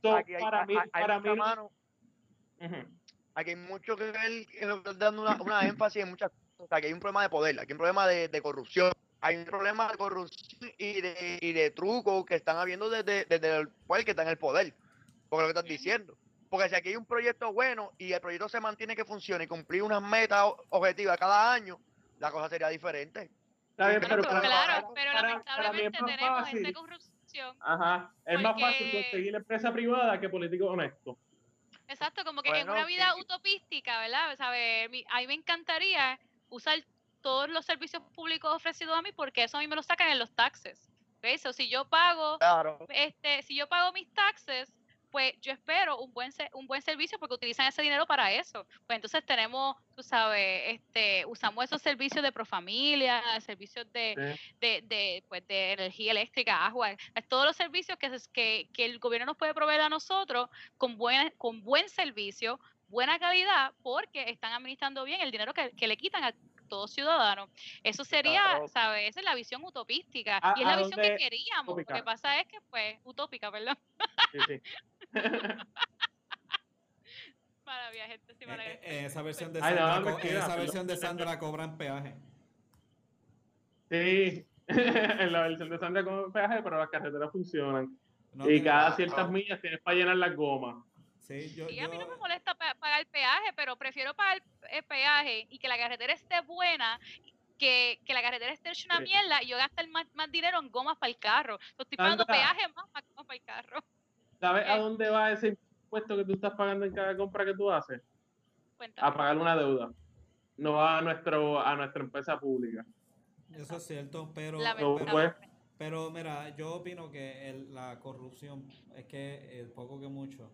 so, aquí hay, para mí- hay- hay para mí- mano, aquí hay mucho que ver en lo que estás dando una, una énfasis en muchas cosas. Aquí hay un problema de poder, aquí hay un problema de, de corrupción. Hay un problema de corrupción y de, y de trucos que están habiendo desde, desde el poder que está en el poder. Porque lo que estás diciendo. Porque si aquí hay un proyecto bueno y el proyecto se mantiene que funcione y cumplir unas metas objetivas cada año, la cosa sería diferente. Está bien, pero para, pues claro, para- pero para- para lamentablemente más tenemos fácil. esta corrupción. Ajá, es más fácil Porque- conseguir empresa privada que político honesto. Exacto, como que en Bueno, una vida sí. utopística, ¿verdad? ¿Sabe? Mi- A mí me encantaría usar todos los servicios públicos ofrecidos a mí porque eso a mí me lo sacan en los taxes. ¿ok? So, si yo pago, Claro. este, si yo pago mis taxes, pues yo espero un buen un buen servicio porque utilizan ese dinero para eso. Pues entonces tenemos, tú sabes, este, usamos esos servicios de profamilia, servicios de, Sí. de, de, pues, de energía eléctrica, agua, es todos los servicios que, que, que el gobierno nos puede proveer a nosotros con buen, con buen servicio, buena calidad, porque están administrando bien el dinero que, que le quitan a todo ciudadano. Eso sería, Claro. ¿sabes? Esa es la visión utopística. ¿A- y es la visión que queríamos. Lo que pasa es que, pues, utópica, perdón. Sí, sí. Maravilla, gente, sí, Eh, maravilla. eh, esa versión de Ay, no, Sandra, mentira, esa versión de Sandra cobran peaje. Sí, en la versión de Sandra con peaje, pero las carreteras funcionan. No, y cada ciertas ah. millas tienes para llenar las gomas. sí, yo, Sí, a mí no me molesta pa- pagar peaje, pero prefiero pagar el peaje y que la carretera esté buena que, que la carretera esté hecha una Sí. mierda y yo gastar más, más dinero en gomas para el carro. Yo estoy pagando Sandra. peaje más para gomas para el carro. ¿Sabes a ¿Qué? dónde va ese impuesto que tú estás pagando en cada compra que tú haces? Cuéntame. A pagar una deuda. No va a, nuestro, a nuestra empresa pública. eso es cierto, pero, pues, pero mira, yo opino que el- la corrupción es que eh, poco que mucho,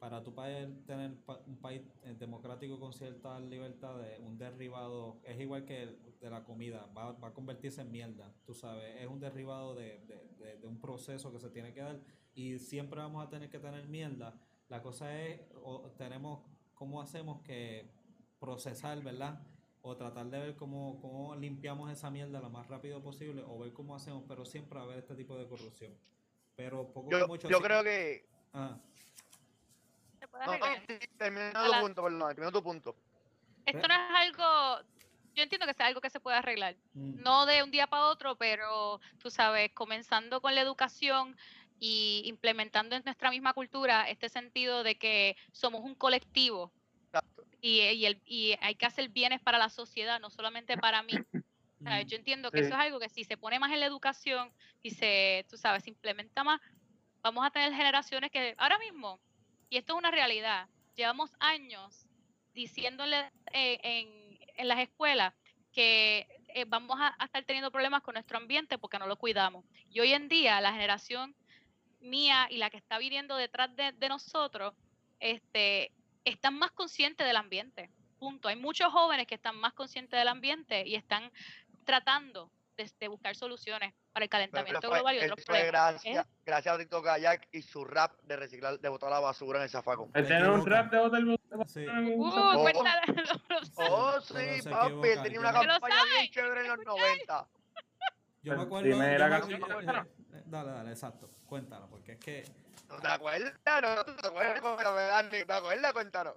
para tu país tener pa- un país eh, democrático con ciertas libertades, un derribado es igual que el de la comida, va, va a convertirse en mierda, tú sabes, es un derribado de, de- de- de un proceso que se tiene que dar y siempre vamos a tener que tener mierda. La cosa es, o tenemos, ¿cómo hacemos que procesar, verdad? O tratar de ver cómo, cómo limpiamos esa mierda lo más rápido posible, o ver cómo hacemos, pero siempre va a haber este tipo de corrupción. Pero poco Yo, mucho. yo creo que. Ah, Se puede No, arreglar. sí, termina A tu punto, perdón, termina tu punto. Esto no es algo, yo entiendo que sea algo que se puede arreglar. mm, no de un día para otro, pero tú sabes, comenzando con la educación y implementando en nuestra misma cultura este sentido de que somos un colectivo y, y, el, y hay que hacer bienes para la sociedad, no solamente para mí. Yo entiendo que Sí. eso es algo que si se pone más en la educación y se, tú sabes, se implementa más, vamos a tener generaciones que ahora mismo, y esto es una realidad, llevamos años diciéndole eh, en, en las escuelas que eh, vamos a, a estar teniendo problemas con nuestro ambiente porque no lo cuidamos. Y hoy en día la generación mía y la que está viniendo detrás de, de nosotros, este, están más conscientes del ambiente. Punto. Hay muchos jóvenes que están más conscientes del ambiente y están tratando de, de buscar soluciones para el Pero calentamiento global y otros fue problemas. ¿eh? gracias, a Tito Kayak y su rap de reciclar, de botar la basura en el zafacón. Él Te tiene un trap de hotel. Sí. Uh, Oh. Oh, sí, papi, él tenía una no- ¿Se lo campaña bien chévere en los 90. Yo me acuerdo. dime la canción, Dale, dale, exacto. Cuéntalo, porque es que. ¿No te acuerdas? ¿No te acuerdas? cómo me dan? ¿Te acuerdas? Cuéntanos.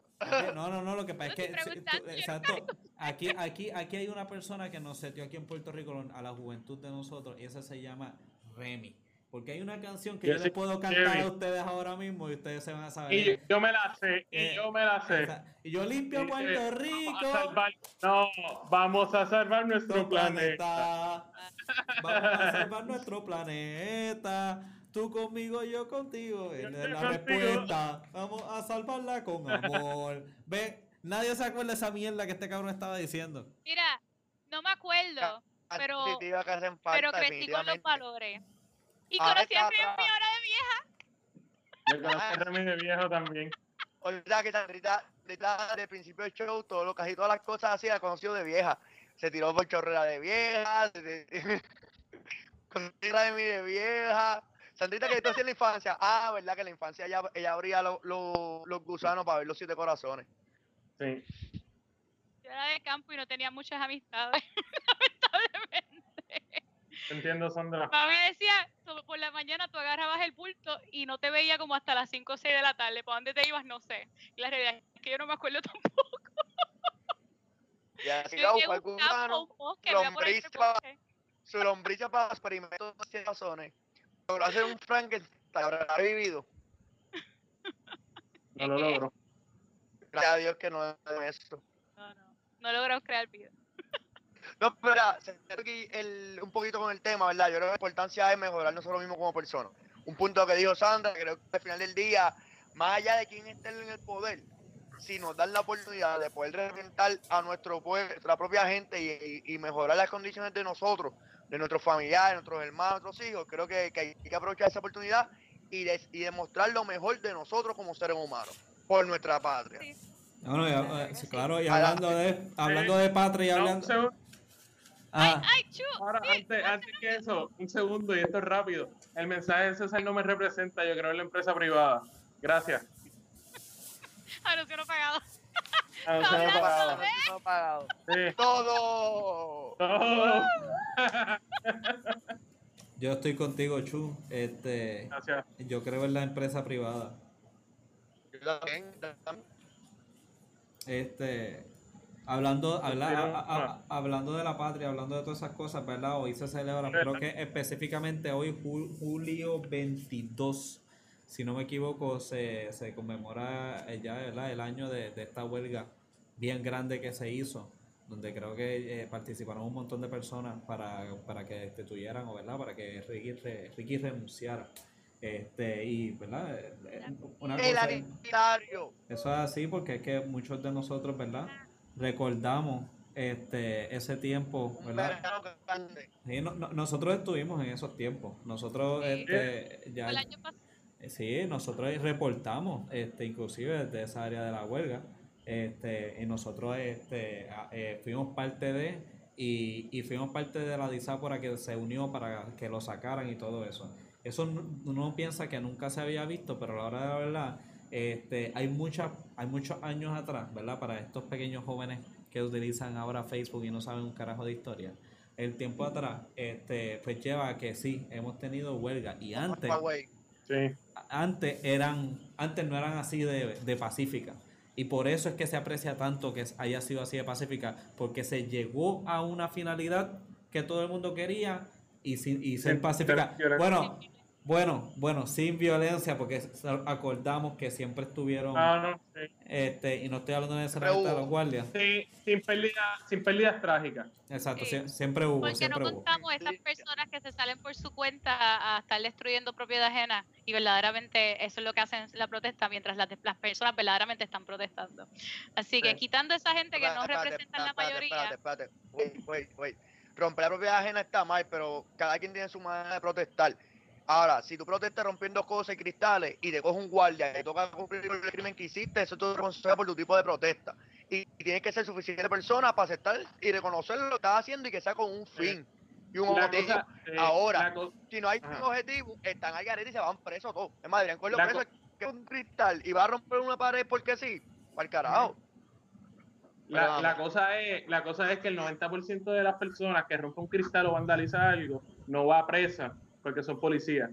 No, no, no, lo que pasa es que. tú- no exacto. Aquí, aquí, aquí hay una persona que nos setió aquí en Puerto Rico a la juventud de nosotros y esa se llama Remy. Porque hay una canción que Yo yo, les puedo cantar a ustedes ahora mismo y ustedes se van a saber. Y yo, yo me la sé, y Eh, yo me la sé. Esa- Y yo limpio Dice, Puerto Vamos Rico. a salvar, no, vamos a salvar nuestro nuestro planeta. planeta. Vamos a salvar nuestro planeta. Tú conmigo, yo contigo. Esa es la respuesta. Vamos a salvarla con amor. Ve, nadie se acuerda de esa mierda que este cabrón estaba diciendo. Mira, no me acuerdo, Pero- que hacen falta, pero crecí con los valores. Y Ahora conocí a Remy ahora de vieja. Yo conozco a Remy de viejo también. Olvida que Sandrita, Sandrita, de principio del show, todo lo, casi todas las cosas así la conoció de vieja. Se tiró por chorrera de vieja, se, se- conocí a mí de vieja. Sandrita, que tú hacías en la infancia? Ah, ¿verdad? Que en la infancia ella, ella abría lo- lo- los gusanos para ver los siete corazones. Sí. Yo era de campo y no tenía muchas amistades, lamentablemente. Entiendo, Sandra. Mamá me decía, "So- por la mañana tú agarrabas el bulto y no te veía como hasta las 5 o 6 de la tarde. ¿Para dónde te ibas? No sé. Y la realidad es que yo no me acuerdo tampoco. Y así Yo iba a llegué a buscar un campo, gusano, un bosque, me iba por ahí lombriz, su lombriza para experimentos de siete corazones. Logró hacer un Frankenstein, habrá vivido. No lo logro. Gracias a Dios que no es eso. No, no. No logró crear vida. No, pero el, un poquito con el tema, ¿verdad? Yo creo que la importancia es mejorar nosotros mismos como personas. Un punto que dijo Sandra, creo que al final del día, más allá de quién esté en el poder, si nos dan la oportunidad de poder representar a nuestro pueblo, nuestra propia gente y mejorar las condiciones de nosotros, de nuestros familiares, nuestros hermanos, nuestros hijos, creo que, que hay que aprovechar esa oportunidad y, des- y demostrar lo mejor de nosotros como seres humanos, por nuestra patria. Sí. No, no, ya, eh, sí, claro, y hablando de, hablando de patria y hablando. segundo. Ah. Ahora, antes que eso, un segundo, y esto es rápido. El mensaje de César no me representa, yo creo en la empresa privada. Gracias. Anuncio no pagado. Hablando pagado. Sí. Todo. Oh. yo estoy contigo, Chu. Este, Gracias. yo creo en la empresa privada. Yo también, también. Este, hablando, habla- a- a- hablando de la patria, hablando de todas esas cosas, ¿verdad? Hoy se celebra, creo que específicamente hoy, ju- julio 22, si no me equivoco, se, se conmemora eh, ya ¿verdad? el año de, de esta huelga bien grande que se hizo, donde creo que eh, participaron un montón de personas para, para que destituyeran o ¿verdad? para que Ricky, re- Ricky renunciara. Este, y, ¿verdad? Eh, Una El cosa- eso es así porque es que muchos de nosotros, ¿verdad? Recordamos este ese tiempo, ¿verdad? Sí, no- no- nosotros estuvimos en esos tiempos. Nosotros, Sí. este, ya, Fue el año pasado. sí, nosotros reportamos, este, inclusive desde esa área de la huelga, este, y nosotros, este, eh, fuimos parte de y, y fuimos parte de la disápora que se unió para que lo sacaran y todo eso. Eso no- uno piensa que nunca se había visto, pero a la hora de la verdad, este, hay muchas, hay muchos años atrás, ¿verdad? Para estos pequeños jóvenes que utilizan ahora Facebook y no saben un carajo de historia. El tiempo atrás, este, pues lleva a que sí, hemos tenido huelga. Y antes. Sí. antes eran, antes no eran así de, de pacífica. Y por eso es que se aprecia tanto que haya sido así de pacífica, porque se llegó a una finalidad que todo el mundo quería y, sin, y ser pacífica. Bueno, bueno, bueno, sin violencia, porque acordamos que siempre estuvieron, No, no, sí. este, y no estoy hablando necesariamente de hubo. los guardias. Sí, sin, pérdida, sin pérdidas trágicas. Exacto, Sí. sie- siempre hubo, Porque no siempre hubo. contamos esas Sí. personas que se salen por su cuenta a, estar destruyendo propiedad ajena y verdaderamente eso es lo que hacen en la protesta mientras las, de- las personas verdaderamente están protestando. Así que Sí. quitando esa gente que no representan la mayoría, Espérate, espérate. Wait, wait, wait. Romper la propiedad ajena está mal, pero cada quien tiene su manera de protestar. Ahora, si tú protestas rompiendo cosas y cristales y te coge un guardia y te toca cumplir el crimen que hiciste, eso es tu responsabilidad por tu tipo de protesta. Y, y tienes que ser suficiente persona para aceptar y reconocer lo que estás haciendo y que sea con un fin y un La objetivo. cosa, eh, Ahora, Si no hay Ajá. un objetivo, están al garete y se van presos todos. Es más, deberían cogerlo preso que un cristal y va a romper una pared porque sí. Para el carajo. La, la cosa es, la cosa es que el 90% de las personas que rompen un cristal o vandalizan algo no va presa porque son policías.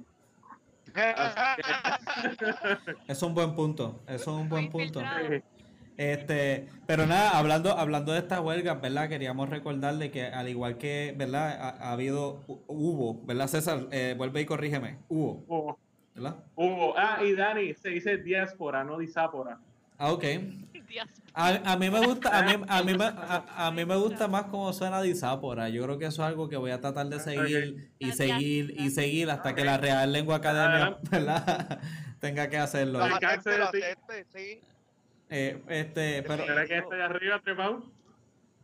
Es un buen punto, eso es un buen punto. Este, pero nada, hablando, hablando de estas huelgas, ¿verdad? Queríamos recordarle que al igual que, ¿verdad? Ha, ha habido, hu- hubo, ¿verdad, César? Eh, vuelve y corrígeme. Hubo, hubo, ¿verdad? hubo. Ah, y Dani, se dice diáspora, no disápora. Ah, ok. A, a mí me gusta, a mí, a mí me, a, a mí me gusta más cómo suena disápora. Yo creo que eso es algo que voy a tratar de seguir y seguir y seguir hasta que la Real Lengua Academia, tenga que hacerlo. Lo acepte, lo cáncer, sí. acepte, sí. Eh, este, pero ¿Será que está allá arriba trepado?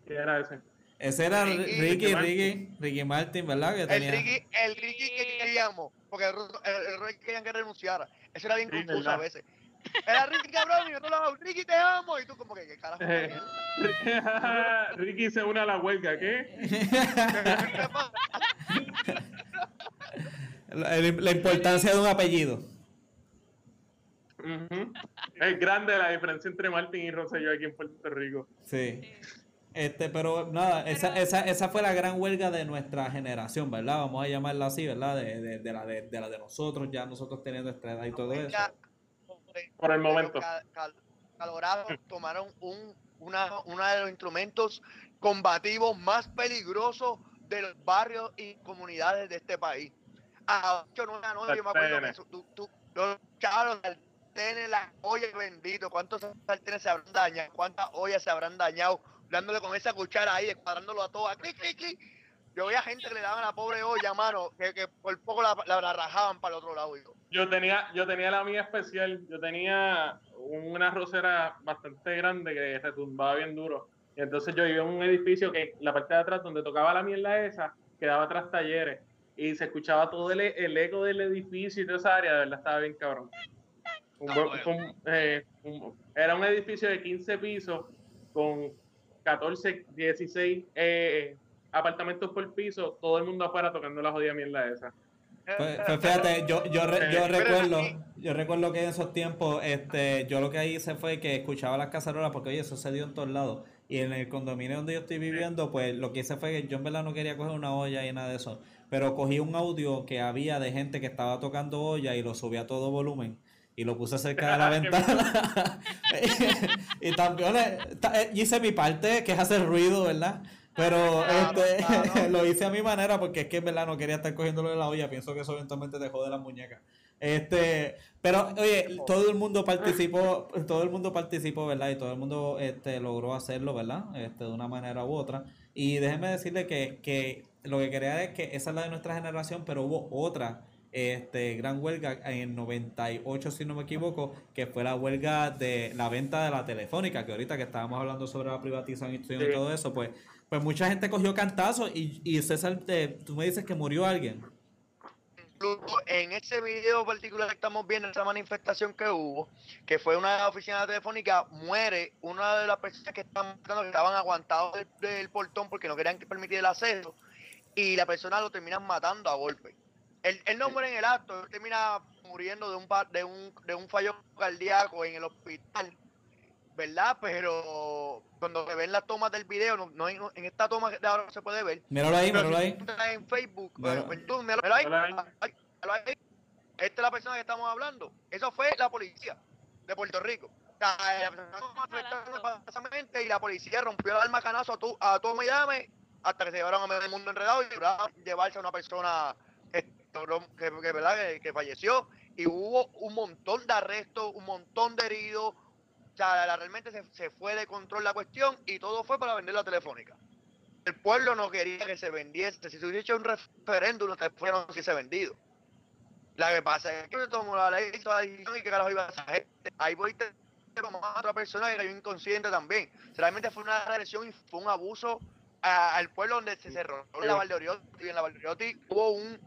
¿Qué era ese? ese era Ricky, Ricky, Ricky Martin, ¿verdad? Que El tenía. Ricky, el Ricky que queríamos, porque el, el, el Ricky querían que renunciara. Eso era bien Sí, confuso a veces. Era Ricky cabrón y otro lado, Ricky te amo. Y tú como que, ¿qué carajo? Eh. Ricky se une a la huelga, ¿qué? La, la importancia de un apellido. Es grande la diferencia entre Martín y Rosselló aquí en Puerto Rico. Sí. Este, pero nada, esa, Pero- esa, esa fue la gran huelga de nuestra generación, ¿verdad? Vamos a llamarla así, ¿verdad? De, de, de la, de, de la de nosotros, ya nosotros teniendo nuestra edad y todo eso. Por el momento. ca- cal- Colorados tomaron un, una, una de los instrumentos combativos más peligrosos de los barrios y comunidades de este país. A 8, 9, 9, yo me acuerdo que tú, tú, los chavos, los sartenes, las ollas, bendito, cuántos sartenes se habrán dañado, cuántas ollas se habrán dañado dándole con esa cuchara ahí, descuadrándolo a todas, clic, clic, clic. Yo veía gente que le daban a la pobre olla, mano, que, que por poco la, la, la rajaban para el otro lado. Yo. Yo tenía, yo tenía la mía especial, yo tenía una rosera bastante grande que retumbaba bien duro. Y entonces yo vivía en un edificio que la parte de atrás donde tocaba la mierda esa, quedaba tras talleres. Y se escuchaba todo el, el eco del edificio y toda esa área, de verdad estaba bien cabrón. Un un- eh, un- era un edificio de 15 pisos con 14, 16 eh, apartamentos por piso, todo el mundo afuera tocando la jodida mierda esa. Pues, pues fíjate, yo, yo, re- yo recuerdo, yo recuerdo que en esos tiempos, este, yo lo que hice fue que escuchaba las cacerolas, porque oye, eso se dio en todos lados. Y en el condominio donde yo estoy viviendo, pues lo que hice fue que yo en verdad no quería coger una olla y nada de eso. Pero cogí un audio que había de gente que estaba tocando olla y lo subí a todo volumen. Y lo puse cerca de la ventana. y también eh, eh, hice mi parte, que es hacer ruido, ¿verdad? Pero Claro, este, claro. lo hice a mi manera porque es que en verdad no quería estar cogiéndolo de la olla. Pienso que eso eventualmente te jode las muñecas. Este, pero oye, todo el mundo participó, todo el mundo participó, ¿verdad? Y todo el mundo este, logró hacerlo, ¿verdad? Este, de una manera u otra. Y déjeme decirle que, que lo que quería es que esa es la de nuestra generación, pero hubo otra este, gran huelga en el 98, si no me equivoco, que fue la huelga de la venta de la telefónica, que ahorita que estábamos hablando sobre la privatización y todo eso, pues, pues mucha gente cogió cantazo y, y César, te- tú me dices que murió alguien. Incluso en ese video particular que estamos viendo, esa manifestación que hubo, que fue una oficina telefónica, muere una de las personas que estaban, que estaban aguantados del, del portón porque no querían que permitir el acceso, y la persona lo terminan matando a golpe. Él, él no muere en el acto, él termina muriendo de un, de un, de un fallo cardíaco en el hospital, ¿verdad? Pero cuando se ven las tomas del video, no, no en, en esta toma de ahora no se puede ver, Míralo ahí, míralo ahí. en Facebook, Mira- en YouTube, míralo ahí, Míralo ahí. ahí, míralo ahí. Esta es la persona que estamos hablando. Eso fue la policía de Puerto Rico. La y la policía rompió el arma canazo a, tu, a toma y dame hasta que se llevaron a medio mundo enredado y lograron llevarse a una persona que, que, ¿verdad? que, que falleció. Y hubo un montón de arrestos, un montón de heridos. Sea, la- realmente se, se fue de control la cuestión y todo fue para vender la telefónica el pueblo no quería que se vendiese. Si se hubiese hecho un referéndum, no fueron si se vendido. La que pasa es que tomó la ley, hizo la decisión y que carajo iba a hacer gente. Ahí voy como a otra persona que cayó inconsciente también. Realmente fue una agresión y fue un abuso a- al pueblo donde se cerró la Valdeoriotti. Y en la Valdeoriotti hubo un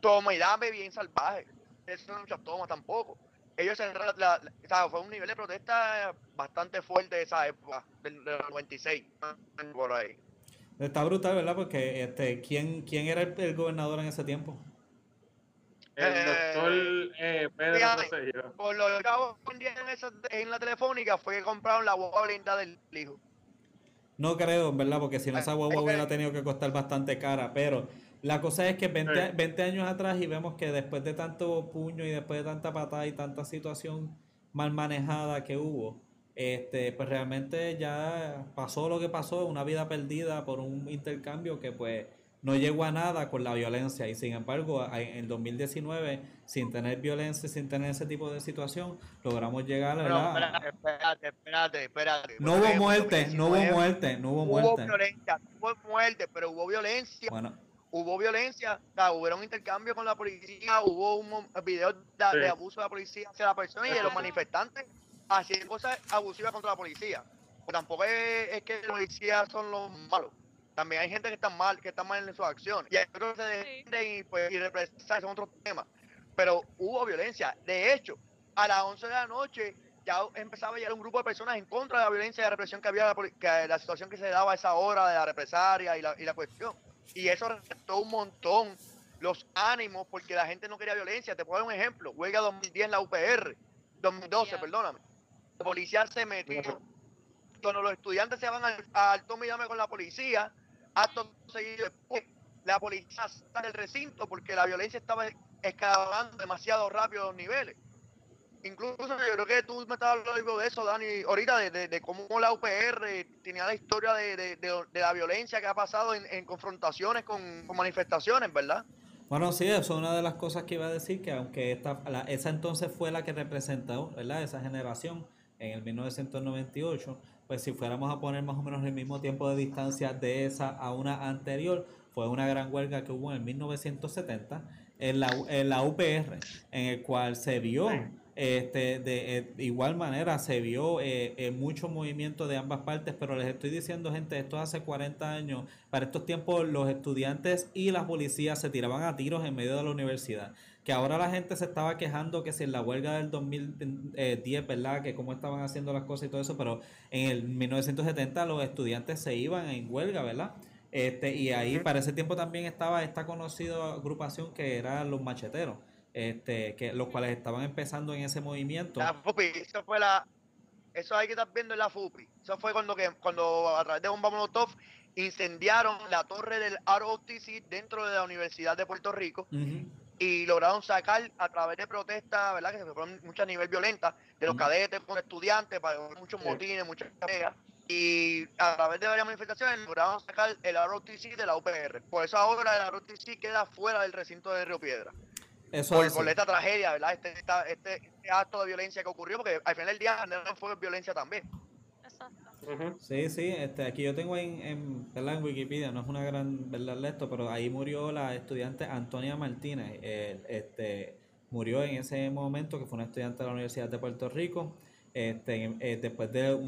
toma y dame bien salvaje. Eso no muchas tomas tampoco. Ellos cerraron la, la- o sea, fue un nivel de protesta bastante fuerte de esa época, del, del 96, por ahí. Está brutal, ¿verdad? Porque este, ¿quién, quién era el, el gobernador en ese tiempo? El Eh, doctor eh, Pedro fíjate. Por lo que acabo de en, esa, en la telefónica fue que compraron la guagua blindada del hijo. No creo, verdad, porque si no esa huevo Ok. hubiera tenido que costar bastante cara, pero la cosa es que 20, Sí. 20 años atrás y vemos que después de tanto puño y después de tanta patada y tanta situación mal manejada que hubo, este, pues realmente ya pasó lo que pasó, una vida perdida por un intercambio que pues no llegó a nada con la violencia y sin embargo a- en el 2019 sin tener violencia, sin tener ese tipo de situación, logramos llegar, Pero espérate, espérate, espérate. No hubo muerte, no hubo 2019 muerte, no hubo Hubo muerte. violencia, hubo muerte, pero hubo violencia, Bueno, hubo violencia, o sea, hubo un intercambio con la policía, hubo un videos de, Sí. de abuso de la policía hacia la persona y de los manifestantes haciendo cosas abusivas contra la policía. Pues tampoco es, es que los policías son los malos. También hay gente que está mal, que está mal en sus acciones. Y hay otros que se defienden y, pues, y represan, son otros temas. Pero hubo violencia. De hecho, a las 11 de la noche ya empezaba a llegar un grupo de personas en contra de la violencia y la represión que había, que la situación que se daba a esa hora de la represaria y la, y la cuestión. Y eso respetó un montón los ánimos porque la gente no quería violencia. Te puedo dar un ejemplo. Huelga 2010 en la UPR, 2012, Yeah. perdóname. La policía se metió. Cuando los estudiantes se van al, al tome y dame con la policía, acto seguido después, la policía sale del recinto porque la violencia estaba escalando demasiado rápido los niveles. Incluso yo creo que tú me estabas hablando de eso, Dani, ahorita, de, de- de cómo la UPR tenía la historia de, de- de- de la violencia que ha pasado en, en confrontaciones con, con manifestaciones, ¿verdad? Bueno, sí, eso es una de las cosas que iba a decir, que aunque esta, la- esa entonces fue la que representó, ¿verdad? Esa generación, en el 1998, pues si fuéramos a poner más o menos el mismo tiempo de distancia de esa a una anterior, fue una gran huelga que hubo en el 1970 en la, en la UPR, en el cual se vio este, de, eh, igual manera se vio eh, eh, mucho movimiento de ambas partes, pero les estoy diciendo, gente, esto hace 40 años. Para estos tiempos, los estudiantes y las policías se tiraban a tiros en medio de la universidad. Que ahora la gente se estaba quejando que si en la huelga del 2010, ¿verdad? Que cómo estaban haciendo las cosas y todo eso, pero en el 1970 los estudiantes se iban en huelga, ¿verdad? Este, y ahí para ese tiempo también estaba esta conocida agrupación que eran los macheteros este, que los cuales estaban empezando en ese movimiento. La FUPI, eso fue la, eso hay que estar viendo en la FUPI. Eso fue cuando que, cuando a través de bomba molotov incendiaron la torre del ROTC dentro de la Universidad de Puerto Rico y lograron sacar a través de protestas, ¿verdad? Que se fueron mucho a nivel violenta, de los cadetes con estudiantes, para muchos motines, muchas peleas. Y a través de varias manifestaciones lograron sacar el ROTC de la UPR. Por eso ahora el ROTC queda fuera del recinto de Río Piedra por, esta tragedia, ¿verdad? Este, este, este, acto de violencia que ocurrió, porque al final del día no fue violencia también. Exacto. Sí, sí, este, aquí yo tengo en, en, en Wikipedia, no es una gran verdad esto, pero ahí murió la estudiante Antonia Martínez, este, murió en ese momento que fue una estudiante de la Universidad de Puerto Rico, este, eh, después de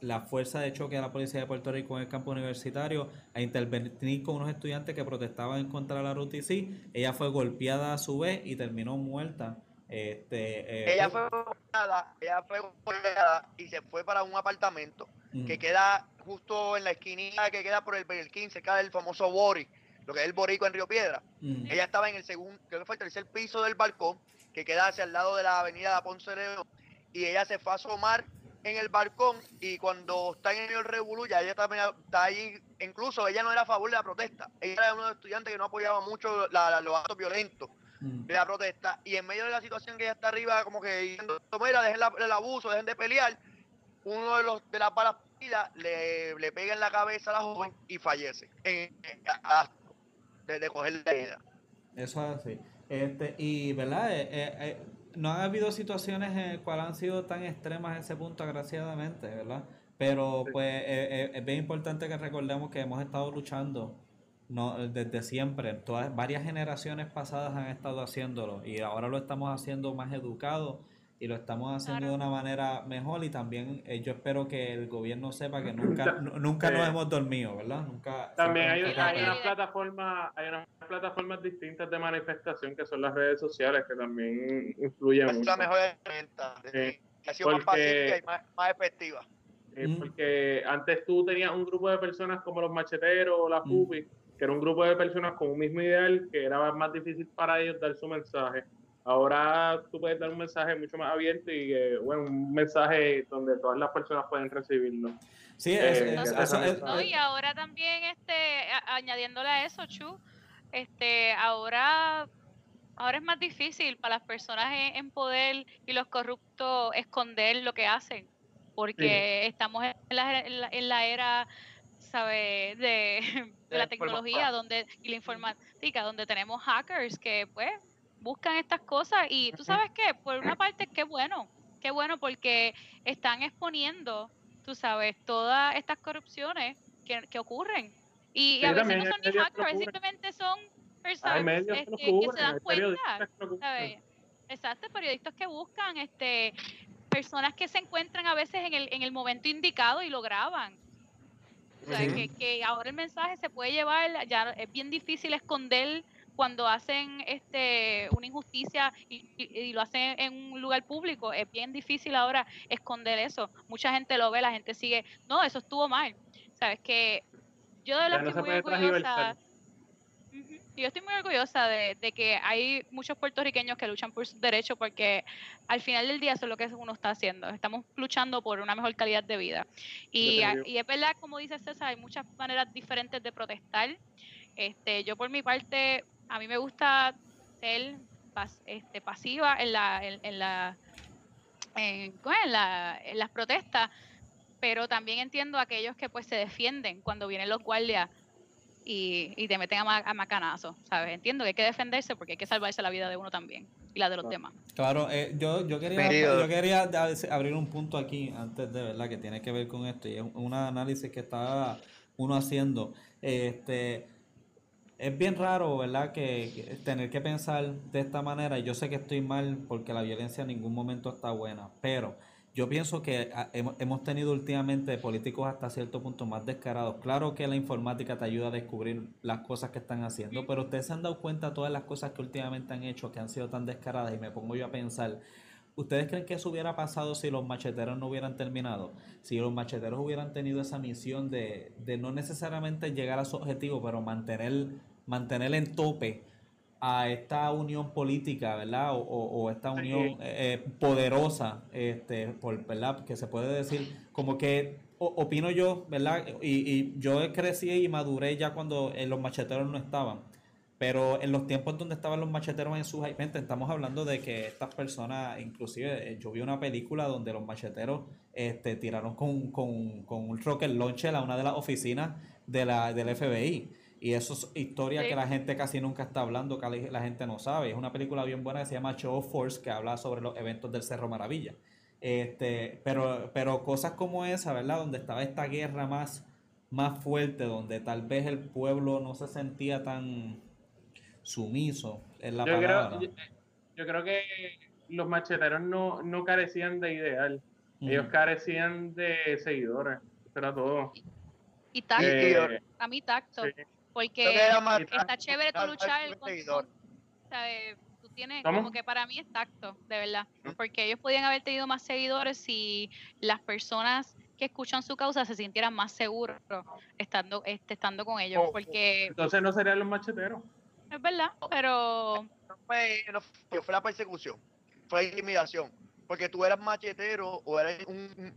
la fuerza de choque de la policía de Puerto Rico en el campo universitario a intervenir con unos estudiantes que protestaban en contra de la RUTC, ella fue golpeada a su vez y terminó muerta. Este, eh, ella fue golpeada, ella fue golpeada y se fue para un apartamento que queda justo en la esquina que queda por el, el 15, cerca del famoso Bori, lo que es el Borico en Río Piedra. Ella estaba en el segundo, creo que fue el tercer piso del balcón, que queda hacia el lado de la avenida Ponce León y ella se fue a asomar en el balcón y cuando está en el revolú, ya ella también está ahí, incluso ella no era a favor de la protesta, ella era uno de los estudiantes que no apoyaba mucho los actos violentos mm. de la protesta y en medio de la situación que ella está arriba como que diciendo, mira, dejen el abuso, dejen de pelear, uno de los de las balas le, le pega en la cabeza a la joven y fallece en, de, coger la herida. Eso es así. Este, y, ¿verdad? Eh, eh, eh no ha habido situaciones en las cuales han sido tan extremas en ese punto, agraciadamente, ¿verdad? Pero pues eh, eh, es bien importante que recordemos que hemos estado luchando no desde siempre, todas varias generaciones pasadas han estado haciéndolo y ahora lo estamos haciendo más educado y lo estamos haciendo de una manera mejor y también eh, yo espero que el gobierno sepa que nunca nunca nos hemos dormido, ¿verdad? Nunca También hay, hay unas plataformas hay unas plataformas distintas de manifestación que son las redes sociales que también influyen es la mejor herramienta, ha sido más pacífica y más, efectiva. Porque antes tú tenías un grupo de personas como los macheteros o la FUPI, que era un grupo de personas con un mismo ideal que era más difícil para ellos dar su mensaje Ahora tú puedes dar un mensaje mucho más abierto y eh, bueno, un mensaje donde todas las personas pueden recibirlo. Sí, eh, y ahora también este añadiéndole a eso, Chu, este ahora ahora es más difícil para las personas en, poder y los corruptos esconder lo que hacen, porque estamos en la, en la, era sabe de, de la tecnología donde y la informática donde tenemos hackers que pues buscan estas cosas y tú sabes qué, por una parte qué bueno, qué bueno porque están exponiendo, tú sabes, todas estas corrupciones que, que ocurren. Y, a veces no son ni hackers, simplemente son personas este, que, se dan cuenta. Exacto, periodistas que buscan este personas que se encuentran a veces en el, en el momento indicado y lo graban. O sea, que, que ahora el mensaje se puede llevar, ya es bien difícil esconder cuando hacen este una injusticia y, lo hacen en un lugar público, es bien difícil ahora esconder eso. Mucha gente lo ve, la gente sigue, no, eso estuvo mal. Sabes que yo de la estoy muy orgullosa. Yo estoy muy orgullosa de, que hay muchos puertorriqueños que luchan por sus derechos porque al final del día eso es lo que uno está haciendo. Estamos luchando por una mejor calidad de vida. Y, y es verdad, como dice César, hay muchas maneras diferentes de protestar. Este, yo por mi parte a mí me gusta ser este, pasiva en la en, la en, la, en las protestas, pero también entiendo a aquellos que pues se defienden cuando vienen los guardias y, y te meten a, ma- a macanazo, ¿sabes? Entiendo que hay que defenderse porque hay que salvarse la vida de uno también y la de los demás. Claro, eh, yo, yo quería, yo quería abrir un punto aquí antes de verdad que tiene que ver con esto y es un análisis que está uno haciendo. Este, es bien raro, ¿verdad? Que, que tener que pensar de esta manera. y Yo sé que estoy mal porque la violencia en ningún momento está buena, pero yo pienso que ah, hemos, hemos tenido últimamente políticos hasta cierto punto más descarados. Claro que la informática te ayuda a descubrir las cosas que están haciendo, pero ustedes se han dado cuenta de todas las cosas que últimamente han hecho que han sido tan descaradas y me pongo yo a pensar. ¿Ustedes creen que eso hubiera pasado si los macheteros no hubieran terminado? Si los macheteros hubieran tenido esa misión de, de no necesariamente llegar a su objetivo, pero mantener, mantener en tope a esta unión política, ¿verdad? O, o- o esta unión eh, eh, poderosa, este, por, ¿verdad? Que se puede decir, como que o- opino yo, ¿verdad? Y, y yo crecí y maduré ya cuando eh, los macheteros no estaban. Pero en los tiempos donde estaban los macheteros en sus estamos hablando de que estas personas, inclusive eh, yo vi una película donde los macheteros este, tiraron con, con, con un rocket launcher a una de las oficinas de la, del FBI. Y eso es historia Sí. que la gente casi nunca está hablando, que la- la gente no sabe. Es una película bien buena que se llama Show of Force, que habla sobre los eventos del Cerro Maravilla. Este, pero, pero cosas como esa, ¿verdad? Donde estaba esta guerra más, más fuerte, donde tal vez el pueblo no se sentía tan sumiso, es la yo, palabra. creo, yo, yo creo que los macheteros no, no carecían de ideal. Ellos carecían de seguidores. Eso era todo. Y tacto, Eh, a mí tacto, sí. Porque más- está chévere tú luchar con, seguidor. ¿sabes? Tú tienes, ¿Cómo? como que para mí es tacto, de verdad, ¿Mm? porque ellos podían haber tenido más seguidores si las personas que escuchan su causa se sintieran más seguros estando, este, estando con ellos, Oh, porque Entonces no serían los macheteros. Es verdad, pero no fue, no fue, fue la persecución, fue la intimidación. Porque tú eras machetero o eras un,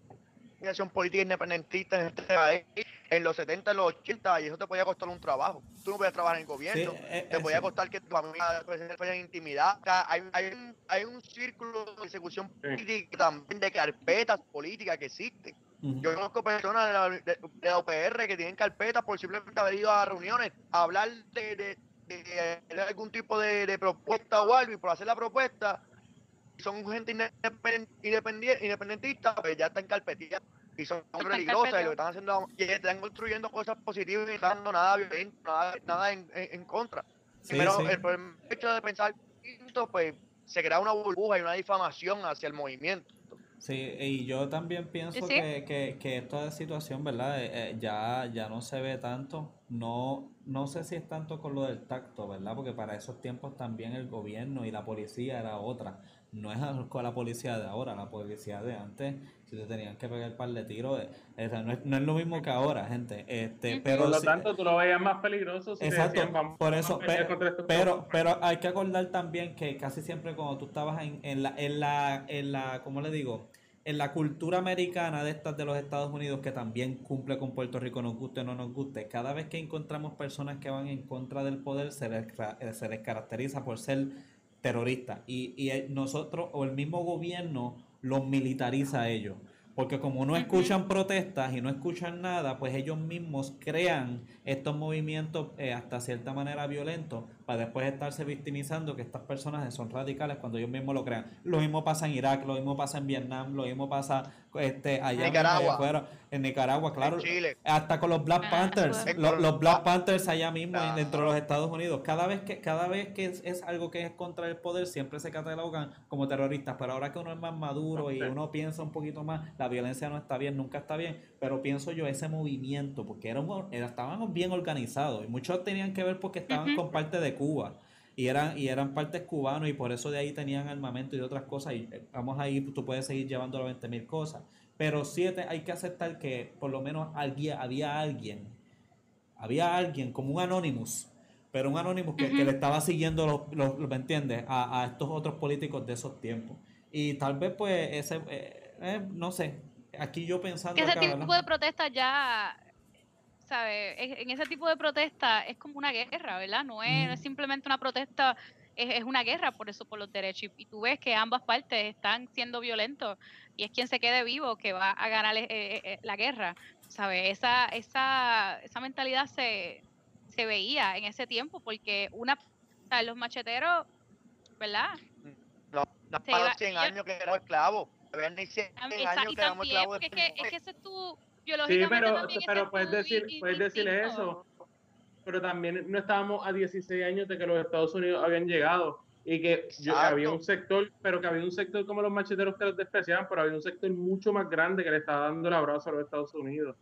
organización política independentista en este país en los 70, en los 80, y eso te podía costar un trabajo. Tú no podías trabajar en el Sí, gobierno. eh, te eh, podía sí. costar que tu familia fuera intimidada. O sea, hay, hay, un, hay un círculo de persecución política también de carpetas políticas que existen. Yo conozco personas de la, de, de la UPR que tienen carpetas por simplemente haber ido a reuniones a hablar de, de- de algún tipo de, de propuesta o algo y por hacer la propuesta son gente independen- independi- independentista, pues ya están carpetillas y son Están peligrosas y lo carpeteados. que están haciendo y están construyendo cosas positivas y no están dando nada violento, nada, nada en, en- en contra. Sí, Primero, sí. el, por el hecho de pensar pues se crea una burbuja y una difamación hacia el movimiento. Sí, y yo también pienso Sí. que, que, que esta situación, ¿verdad? Eh, eh, ya, ya no se ve tanto. No, no sé si es tanto con lo del tacto, ¿verdad? Porque para esos tiempos también el gobierno y la policía era otra. No es con la policía de ahora, la policía de antes, si te tenían que pegar el par de tiros, eh, o sea, no, es, no es lo mismo que ahora, gente. Este, pero Por lo sí- tanto, tú lo veías más peligroso. Si te Exacto, decían, "Vamos por eso, pelear pe- contra estos pero, cabrones". pero hay que acordar también que casi siempre cuando tú estabas en, en la, en la, en la, ¿cómo le digo? En la cultura americana de estas de los Estados Unidos que también cumple con Puerto Rico, nos guste o no nos guste, cada vez que encontramos personas que van en contra del poder, se les, eh, se les caracteriza por ser terroristas. Y, y eh, nosotros, o el mismo gobierno, los militariza a ellos. Porque como no escuchan protestas y no escuchan nada, pues ellos mismos crean estos movimientos eh, hasta cierta manera violentos para después estarse victimizando que estas personas son radicales cuando ellos mismos lo crean. Lo mismo pasa en Irak, lo mismo pasa en Vietnam, lo mismo pasa este, allá Nicaragua. allá afuera, en Nicaragua, claro. En Chile. Hasta con los Black Ah, Panthers, bueno. los, los Black Panthers allá mismo Claro. dentro de los Estados Unidos. Cada vez que cada vez que es, es algo que es contra el poder, siempre se catalogan como terroristas. Pero ahora que uno es más maduro y uno piensa un poquito más, la violencia no está bien, nunca está bien. Pero pienso yo ese movimiento, porque éramos, era- estábamos bien organizados y muchos tenían que ver porque estaban Ujú. con parte de Cuba. Y eran, y eran partes cubanos y por eso de ahí tenían armamento y otras cosas. Y eh, vamos ahí, tú puedes seguir llevando las 20 mil cosas. Pero siete, hay que aceptar que por lo menos alguien, había alguien, había alguien como un Anonymous, pero un Anonymous que, que le estaba siguiendo, los, los- los- ¿me entiendes? A, a estos otros políticos de esos tiempos. Y tal vez pues ese, eh, eh, no sé, aquí yo pensando... que ese acá, tipo ¿verdad? de protestas ya, ¿sabes? En ese tipo de protesta es como una guerra, ¿verdad? No es, no es Ujú. simplemente una protesta, es, es una guerra por eso, por los derechos. Y, y tú ves que ambas partes están siendo violentos y es quien se quede vivo que va a ganar eh, eh, eh, la guerra, ¿sabes? Esa, esa, esa mentalidad se, se veía en ese tiempo, porque una, sea, los macheteros, ¿verdad? No, no Se para los 100 yo- años que éramos esclavos. Habían ni 100 Tam- años esa- y también, porque es que, es que eso es tu, Sí, pero, pero es puedes decir, puedes decir eso. Pero también no estábamos a 16 años de que los Estados Unidos habían llegado y que yo- había un sector, pero que había un sector como los macheteros que los despreciaban, pero había un sector mucho más grande que le estaba dando el abrazo a los Estados Unidos.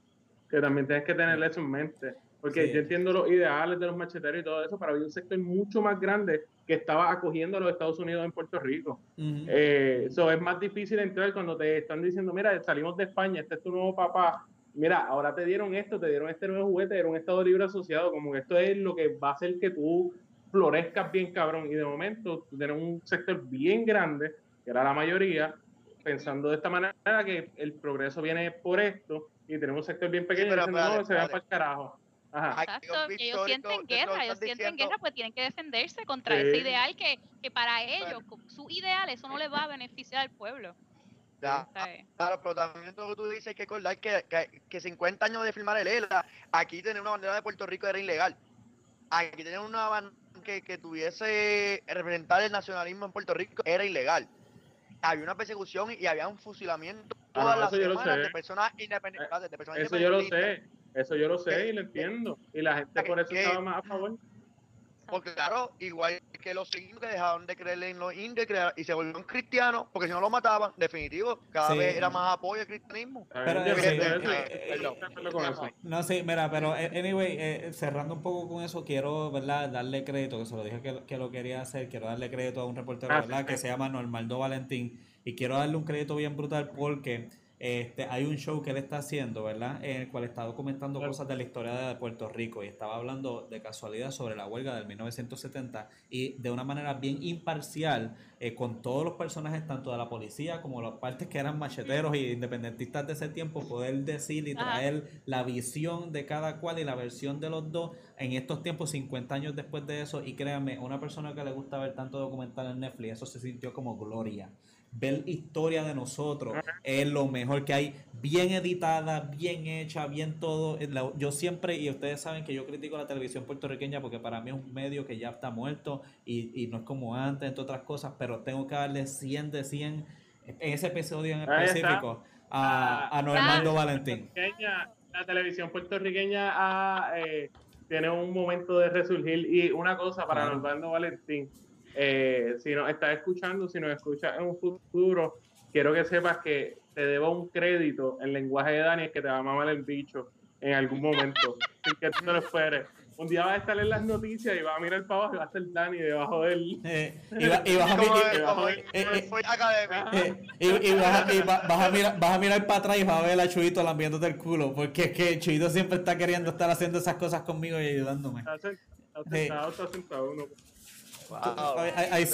Que también tienes que tener eso en mente. Porque Sí. yo entiendo los ideales de los macheteros y todo eso, pero había un sector mucho más grande que estaba acogiendo a los Estados Unidos en Puerto Rico. Ujú. Eh, so, es más difícil entrar cuando te están diciendo, mira, salimos de España, este es tu nuevo papá, mira, ahora te dieron esto, te dieron este nuevo juguete, era un Estado libre asociado, como que esto es lo que va a hacer que tú florezcas bien cabrón, y de momento tú tienes un sector bien grande, que era la mayoría, pensando de esta manera que el progreso viene por esto, y tenemos un sector bien pequeño pero diciendo, no, espérate, se va espérate. para el carajo. Ajá. Exacto, que ellos sienten guerra, ellos sienten diciendo. guerra, pues tienen que defenderse contra Sí. ese ideal que, que para ellos, Bueno. su ideal, eso no le va a beneficiar al pueblo. Ya, ¿sabes? Claro, pero también todo lo que tú dices hay que recordar que, que, que 50 años de firmar el ELA, aquí tener una bandera de Puerto Rico era ilegal. Aquí tener una bandera que, que tuviese representar el nacionalismo en Puerto Rico era ilegal. Había una persecución y había un fusilamiento Ah, todas las eso yo lo semanas sé. de personas independientes. De personas Eso yo lo sé, eso yo lo sé y lo entiendo. Y la gente por eso estaba más a favor. Porque claro, igual que los indios que dejaron de creer en los indios y, se volvieron cristianos, porque si no lo mataban, definitivo, cada Sí. vez era más apoyo al cristianismo. Pero, Yo eh, sé, eh, por eh, eh. No, sí, mira, pero anyway, eh, cerrando un poco con eso, quiero, ¿verdad? Darle crédito, que se lo dije que, que lo quería hacer, quiero darle crédito a un reportero, Ah, ¿verdad? sí. Que se llama Normaldo Valentín, y quiero darle un crédito bien brutal porque este, hay un show que él está haciendo, ¿verdad? En el cual está documentando Claro. cosas de la historia de Puerto Rico y estaba hablando de casualidad sobre la huelga del 1970 y de una manera bien imparcial eh, con todos los personajes, tanto de la policía como las partes que eran macheteros y independentistas de ese tiempo, poder decir y traer la visión de cada cual y la versión de los dos en estos tiempos, 50 años después de eso. Y créanme, una persona que le gusta ver tanto documental en Netflix, eso se sintió como gloria. Ver historia de nosotros es lo mejor que hay, bien editada, bien hecha, bien todo. Yo siempre, y ustedes saben que yo critico la televisión puertorriqueña porque para mí es un medio que ya está muerto y, y no es como antes, entre otras cosas, pero tengo que darle 100 de 100 en ese episodio en específico a, a Ah, Normando ah. Valentín. la televisión puertorriqueña ah, eh, tiene un momento de resurgir y una cosa para. Normando Valentín, eh, si nos estás escuchando, si nos escuchas en un futuro, quiero que sepas que te debo un crédito en lenguaje de Dani que te va a mamar el bicho en algún momento, sin que tú te lo esperes. Un día vas a estar en las noticias y vas a mirar para abajo y va a estar Dani debajo. Eh, y, va- y vas a como en- eh, eh. Eh, y, vas, a, y va- vas a mirar, vas a mirar para atrás y vas a ver a Chuito lambiéndote el culo, porque es que Chuito siempre está queriendo estar haciendo esas cosas conmigo y ayudándome. Está está sentado, está sentado uno. Wow. Hay,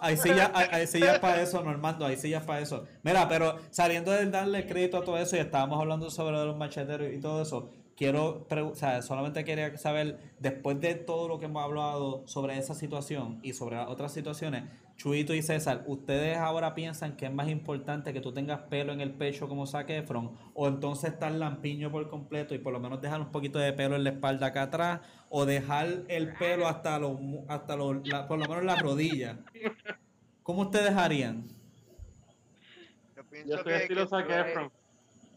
hay sillas- hay- hay sillas para eso, Normando, hay sillas para eso. Mira, pero saliendo de darle crédito a todo eso y estábamos hablando sobre los macheteros y todo eso, quiero, o sea, solamente quería saber, después de todo lo que hemos hablado sobre esa situación y sobre las otras situaciones, Chuito y César, ¿ustedes ahora piensan que es más importante que tú tengas pelo en el pecho como Zac Efron o entonces estar lampiño por completo y por lo menos dejar un poquito de pelo en la espalda acá atrás o dejar el pelo hasta los hasta los la- por lo menos las rodillas? ¿Cómo ustedes harían? Yo pienso Yo soy que, estilo que Zac Efron.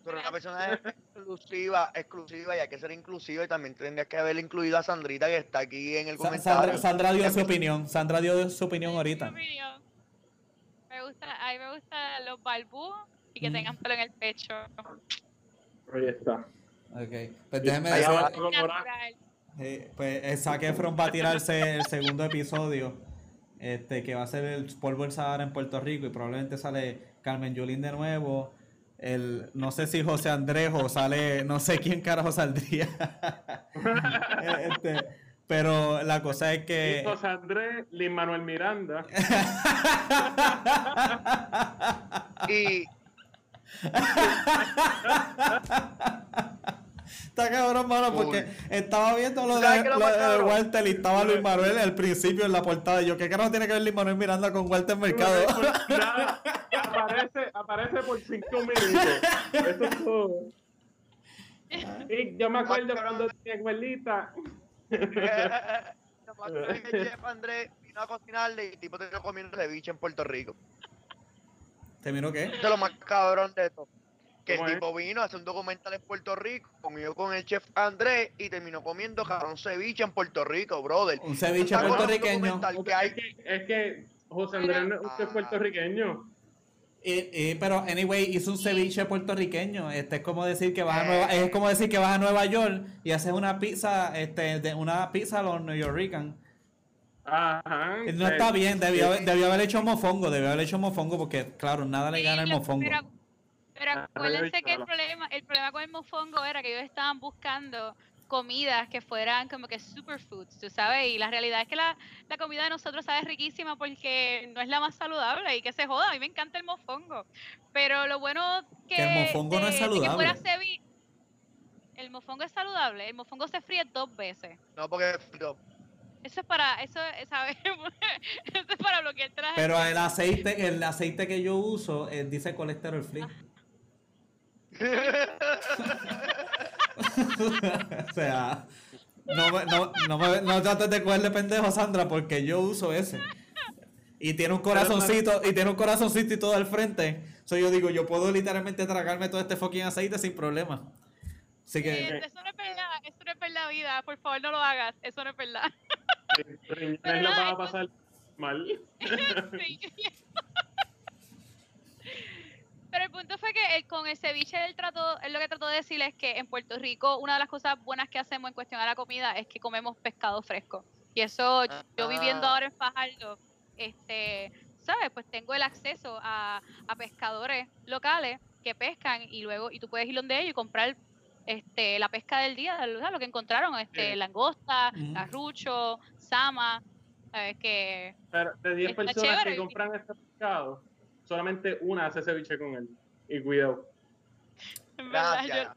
Eres una persona exclusiva, exclusiva y hay que ser inclusiva y también tendrías que haber incluido a Sandrita que está aquí en el Sa- comentario. Sandra, Sandra dio su opinión. Sandra dio su opinión Mi ahorita. opinión. Me gusta, a mí me gustan los balbúos y que Mm. tengan pelo en el pecho. Ahí está. Ok, pues déjeme decir, eh, pues eh, Zac Efron va a tirarse el segundo episodio, este que va a ser el polvo del Sahara en Puerto Rico y probablemente sale Carmen Yulín de nuevo. El, no sé si José Andrés o sale, no sé quién carajo saldría. Eh, este, pero la cosa es que... Y José Andrés, Lin Manuel Miranda. Y Está cabrón, mano, porque Uy. estaba viendo lo de, ¿Sabes qué es lo de? Walter y estaba Luis Manuel al principio en la portada. Y yo, ¿qué carajo tiene que ver Luis Manuel Miranda con Walter Mercado? Nada, aparece, aparece por cinco minutos. Eso es todo. Y yo me acuerdo cuando tenía cuerdita. Lo más que el chef Andrés vino a cocinarle y el tipo terminó comiendo ceviche en Puerto Rico. ¿Te miró qué? Eso es lo más cabrón de esto. Que el tipo vino a hacer un documental en Puerto Rico, comió con el chef Andrés y terminó comiendo cabrón ceviche en Puerto Rico, brother. Un ceviche puertorriqueño. que hay Es que, es que José Andrés no es usted es Ah. puertorriqueño. Y, y- pero anyway hizo un ceviche puertorriqueño este es como decir que vas a Eh. Nueva es como decir que vas a Nueva York y haces una pizza este de una pizza a los New Yorkers Ajá. no eh, está bien debió, debió haber hecho mofongo debió haber hecho mofongo porque claro nada le gana el mofongo Pero, pero Ah, acuérdense que el problema, el problema con el mofongo era que ellos estaban buscando comidas que fueran como que superfoods, tú sabes, y la realidad es que la, la comida de nosotros sabe riquísima porque no es la más saludable y que se joda, a mí me encanta el mofongo, pero lo bueno que, Que el mofongo no es saludable. el mofongo es saludable, el mofongo se fríe dos veces. No, porque no. Eso es para, eso es, ¿sabes? eso es para bloquear traje. pero el aceite el aceite que yo uso eh, dice colesterol free o sea no, me- no, no, me- no trates de cogerle pendejo Sandra porque yo uso ese y tiene un corazoncito y tiene un corazoncito y todo al frente so yo digo yo puedo literalmente tragarme todo este fucking aceite sin problema así Sí, que eso no es verdad, eso no es verdad, vida. Por favor, no lo hagas. Eso no es verdad. Pero lo nada, van a pasar mal. Sí. Pero el punto fue que el- con el ceviche él trató, él lo que trató de decir es que en Puerto Rico una de las cosas buenas que hacemos en cuestión a la comida es que comemos pescado fresco. Y eso yo viviendo Ah. ahora en Fajardo, este, ¿sabes? Pues tengo el acceso a, a pescadores locales que pescan y luego y tú puedes ir donde ellos y comprar este la pesca del día, ¿sabes? lo que encontraron, este Sí. langosta, Ujú. carrucho, sama, ¿sabes? que Pero de 10 Está personas chévere. que compran este pescado, solamente una hace ceviche con él. Y cuidado. Gracias.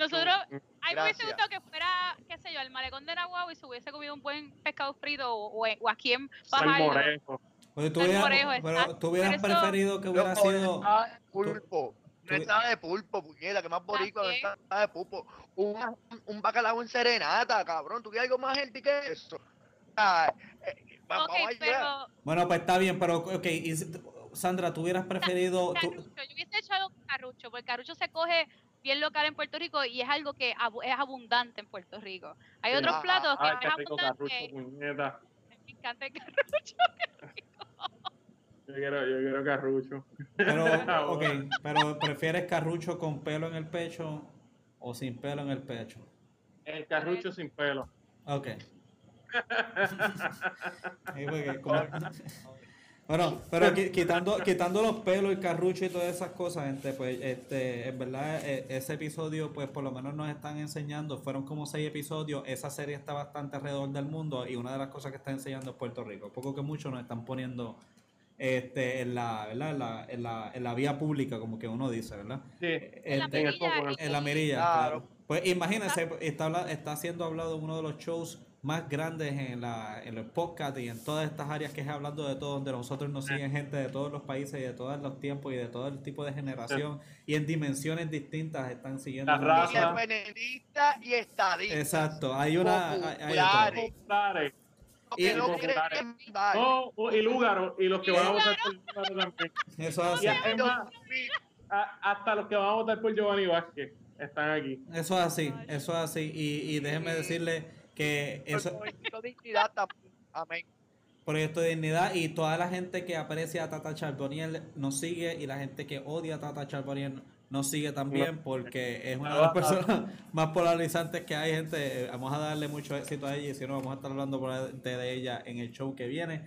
Nosotros-. A mí me hubiese gustado que fuera, qué sé yo, al malecón de Nahuatl y se hubiese comido un buen pescado frito o, o- o aquí en Fajardo. Salmorejo. Oye, tú el hubieras, pero tú hubieras Pero preferido que hubiera No, sido estaba de pulpo. No estaba de pulpo, puñeta, que más boricua no estaba de pulpo. Un, un, bacalao en serenata, cabrón. ¿Tú quieres algo más healthy que eso? Ah, eh, pero Bueno, pues está bien, pero ok, y si- Sandra, ¿tú hubieras preferido... tú- carrucho, yo hubiese hecho algo con carrucho, porque el carrucho se coge bien local en Puerto Rico y es algo que es abundante en Puerto Rico. Hay Sí. otros Ah, platos que no qué es rico carrucho, puñeta. Me encanta el carrucho. Yo quiero, yo quiero carrucho. pero, ok, pero ¿prefieres carrucho con pelo en el pecho o sin pelo en el pecho? El carrucho sin pelo. Ok. Sí, porque como- Bueno, pero qui- quitando, quitando los pelos, el carrucho y todas esas cosas, gente, pues, este, en verdad, e- ese episodio, pues, por lo menos nos están enseñando, fueron como seis episodios, esa serie está bastante alrededor del mundo y una de las cosas que está enseñando es Puerto Rico. Poco que mucho nos están poniendo, este, en la, ¿verdad? En la, en la, en la vía pública, como que uno dice, ¿verdad? Sí, En la Este, en el mirilla en la mirilla, Claro. claro. Pues imagínense, está, habla- está siendo hablado en uno de los shows más grandes en, la, en el podcast y en todas estas áreas que es hablando de todo, donde nosotros nos siguen gente de todos los países y de todos los tiempos y de todo el tipo de generación y en dimensiones distintas están siguiendo. La raza. Y estadista. Exacto, hay una... hay- Populares. Y- no populares. creen vale. No, o- y Lúgaro, y los que van a votar por Lúgaro también. todo. Eso es así. es más, a- hasta los que van a votar por Giovanni Vázquez están aquí. Eso es así, eso es así. Y, y déjenme decirle que eso... De dignidad también. Amén. Proyecto de Dignidad y toda la gente que aprecia a Tata Charbonnier nos sigue y la gente que odia a Tata Charbonnier nos sigue también porque es una de las personas más polarizantes que hay, gente. Vamos a darle mucho éxito a ella y si no, vamos a estar hablando por de, de ella en el show que viene.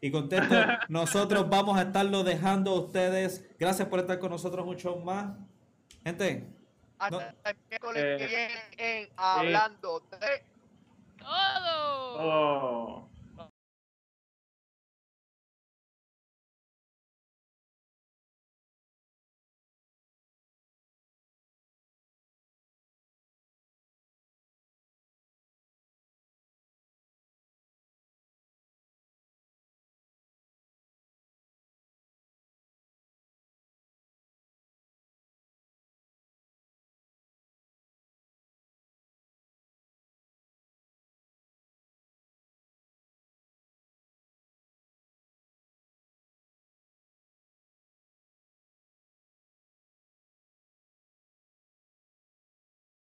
Y contento, nosotros vamos a estarlo dejando a ustedes. Gracias por estar con nosotros mucho más. Gente, Hasta el miércoles Eh, que viene en Hablando de... Todo. Oh.